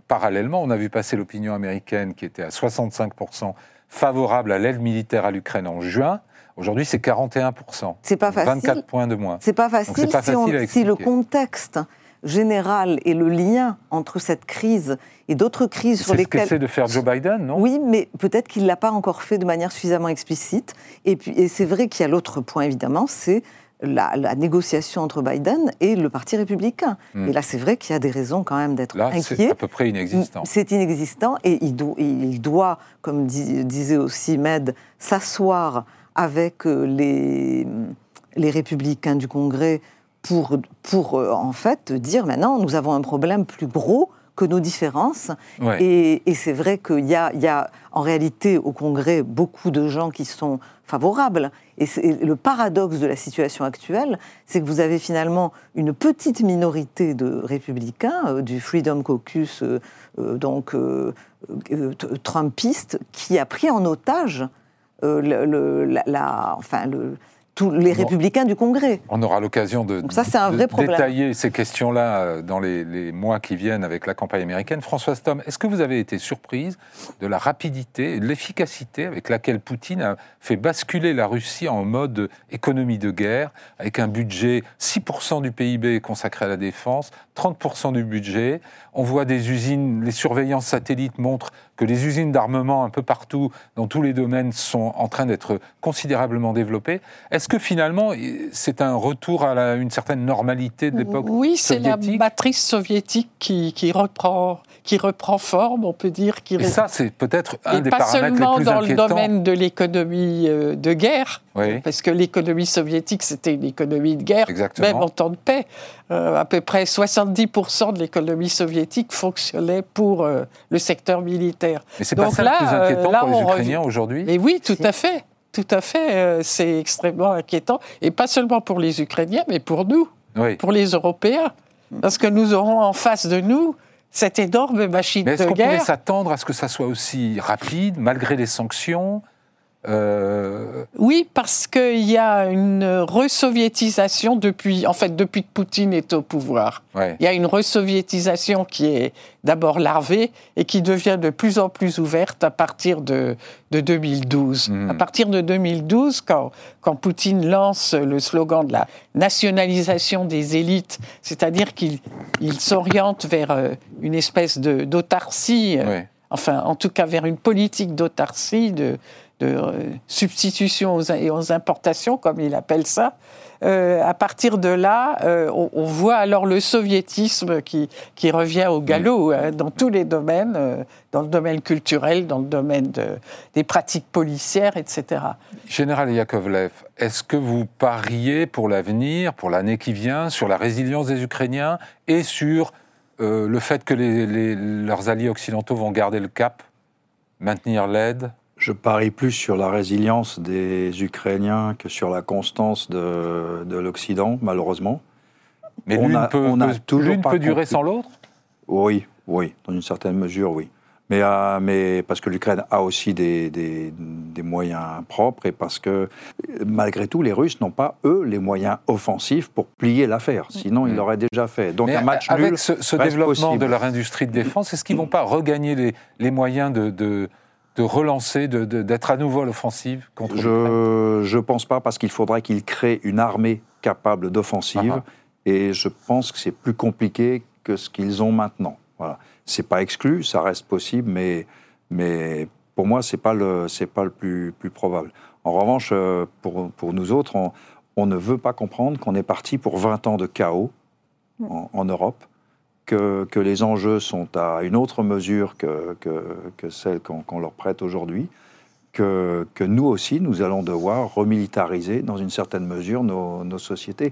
parallèlement, on a vu passer l'opinion américaine qui était à 65 favorable à l'aide militaire à l'Ukraine en juin. Aujourd'hui, c'est 41%. C'est pas facile. 24 points de moins. C'est pas facile, pas facile si, le contexte général et le lien entre cette crise et d'autres crises sur lesquelles... C'est ce qu'essaie de faire Joe Biden, non? Oui, mais peut-être qu'il ne l'a pas encore fait de manière suffisamment explicite. Et, puis, et c'est vrai qu'il y a l'autre point, évidemment, c'est la, négociation entre Biden et le Parti républicain. Hmm. Et là, c'est vrai qu'il y a des raisons quand même d'être inquiet. C'est à peu près inexistant. C'est inexistant et il, il doit, comme disait aussi Med, s'asseoir avec euh, les, les républicains du Congrès pour, pour euh, en fait dire maintenant nous avons un problème plus gros que nos différences. Et, c'est vrai qu'il y, y a, en réalité au Congrès beaucoup de gens qui sont favorables. Et, le paradoxe de la situation actuelle, c'est que vous avez finalement une petite minorité de républicains, euh, du Freedom Caucus, euh, euh, donc Trumpiste, qui a pris en otage le, la, enfin, le, tous les républicains du Congrès. On aura l'occasion de, détailler ces questions-là euh, dans les, mois qui viennent avec la campagne américaine. Françoise Tom, est-ce que vous avez été surprise de la rapidité et de l'efficacité avec laquelle Poutine a fait basculer la Russie en mode économie de guerre, avec un budget 6% du PIB consacré à la défense, 30% du budget? On voit des usines, les surveillances satellites montrent que les usines d'armement un peu partout, dans tous les domaines, sont en train d'être considérablement développées. Est-ce que finalement, c'est un retour à une certaine normalité de l'époque Oui, c'est la matrice soviétique qui, qui, reprend, qui reprend forme, on peut dire. Qui... Et ça, c'est peut-être un des paramètres les plus inquiétants. pas seulement dans le domaine de l'économie euh, de guerre, parce que l'économie soviétique, c'était une économie de guerre, même en temps de paix. Euh, à peu près 70% de l'économie soviétique fonctionnait pour euh, le secteur militaire. Mais c'est pas ça le plus inquiétant pour les Ukrainiens aujourd'hui Mais oui, tout à fait. Tout à fait. c'est extrêmement inquiétant. Et pas seulement pour les Ukrainiens, mais pour nous, pour les Européens. Parce que nous aurons en face de nous cette énorme machine de guerre. Est-ce qu'on pouvait s'attendre à ce que ça soit aussi rapide, malgré les sanctions euh, oui, parce qu'il y a une resoviétisation depuis, en fait, depuis que Poutine est au pouvoir. Il y a une resoviétisation qui est d'abord larvée et qui devient de plus en plus ouverte à partir de, 2012. Hmm. À partir de 2012, quand, quand Poutine lance le slogan de la nationalisation des élites, c'est-à-dire qu'il s'oriente vers euh, une espèce d'autarcie, euh, enfin, en tout cas vers une politique d'autarcie, de de euh, substitution aux, importations, comme il appelle ça. Euh, à partir de là, euh, on, voit alors le soviétisme qui, qui revient au galop hein, dans tous les domaines, dans le domaine culturel, dans le domaine des pratiques policières, etc. Général Yakovlev, est-ce que vous pariez pour l'avenir, pour l'année qui vient, sur la résilience des Ukrainiens et sur le fait que leurs alliés occidentaux vont garder le cap, maintenir l'aide? Je parie plus sur la résilience des Ukrainiens que sur la constance de, de l'Occident, malheureusement. Mais l'une peut, on a toujours peut durer sans l'autre? Oui, oui, dans une certaine mesure, oui. Mais, euh, mais parce que l'Ukraine a aussi des, des, des, moyens propres et parce que, malgré tout, les Russes n'ont pas, eux, les moyens offensifs pour plier l'affaire. Sinon, ils mm. l'auraient déjà fait. Donc, un match avec ce, ce développement de leur industrie de défense, est-ce qu'ils ne vont pas regagner les, les moyens de, de de relancer, d'être à nouveau à l'offensive contre Je ne pense pas, parce qu'il faudrait qu'il crée une armée capable d'offensive, ah ah. et je pense que c'est plus compliqué que ce qu'ils ont maintenant. Voilà. C'est pas exclu, ça reste possible, mais, mais pour moi, c'est pas le, c'est pas le plus, plus probable. En revanche, euh, pour, pour nous autres, on, on, ne veut pas comprendre qu'on est parti pour 20 ans de chaos en, en Europe que, les enjeux sont à une autre mesure que, que, celle qu'on leur prête aujourd'hui, que, que, nous aussi, nous allons devoir remilitariser dans une certaine mesure nos, nos sociétés.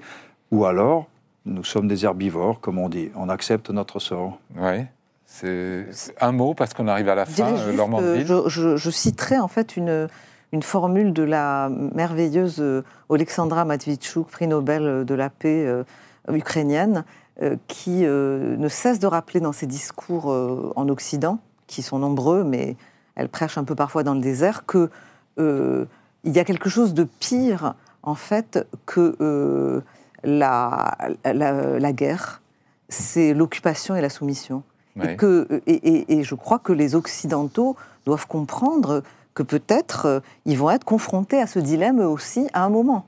Ou alors, nous sommes des herbivores, comme on dit, on accepte notre sort. Oui. C'est un mot parce qu'on arrive à la fin, euh, je, je, je, citerai en fait une, une formule de la merveilleuse euh, Alexandra Matvichuk, prix Nobel de la paix euh, ukrainienne, euh, qui euh, ne cesse de rappeler dans ses discours euh, en Occident, qui sont nombreux, mais elle prêche un peu parfois dans le désert, que il y a quelque chose de pire, en fait, que la, la, guerre, c'est l'occupation et la soumission. Et, que, et, et, je crois que les Occidentaux doivent comprendre que peut-être ils vont être confrontés à ce dilemme aussi à un moment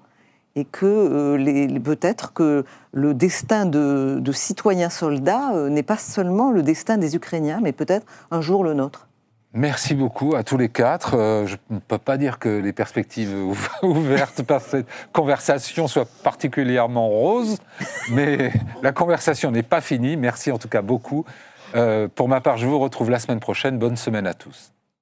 et que euh, peut-être que le destin de, citoyens soldats euh, n'est pas seulement le destin des Ukrainiens, mais peut-être un jour le nôtre. Merci beaucoup à tous les quatre. Euh, je ne peux pas dire que les perspectives [laughs] ouvertes par cette conversation soient particulièrement roses, mais [laughs] la conversation n'est pas finie. Merci en tout cas beaucoup. pour ma part, je vous retrouve la semaine prochaine. Bonne semaine à tous.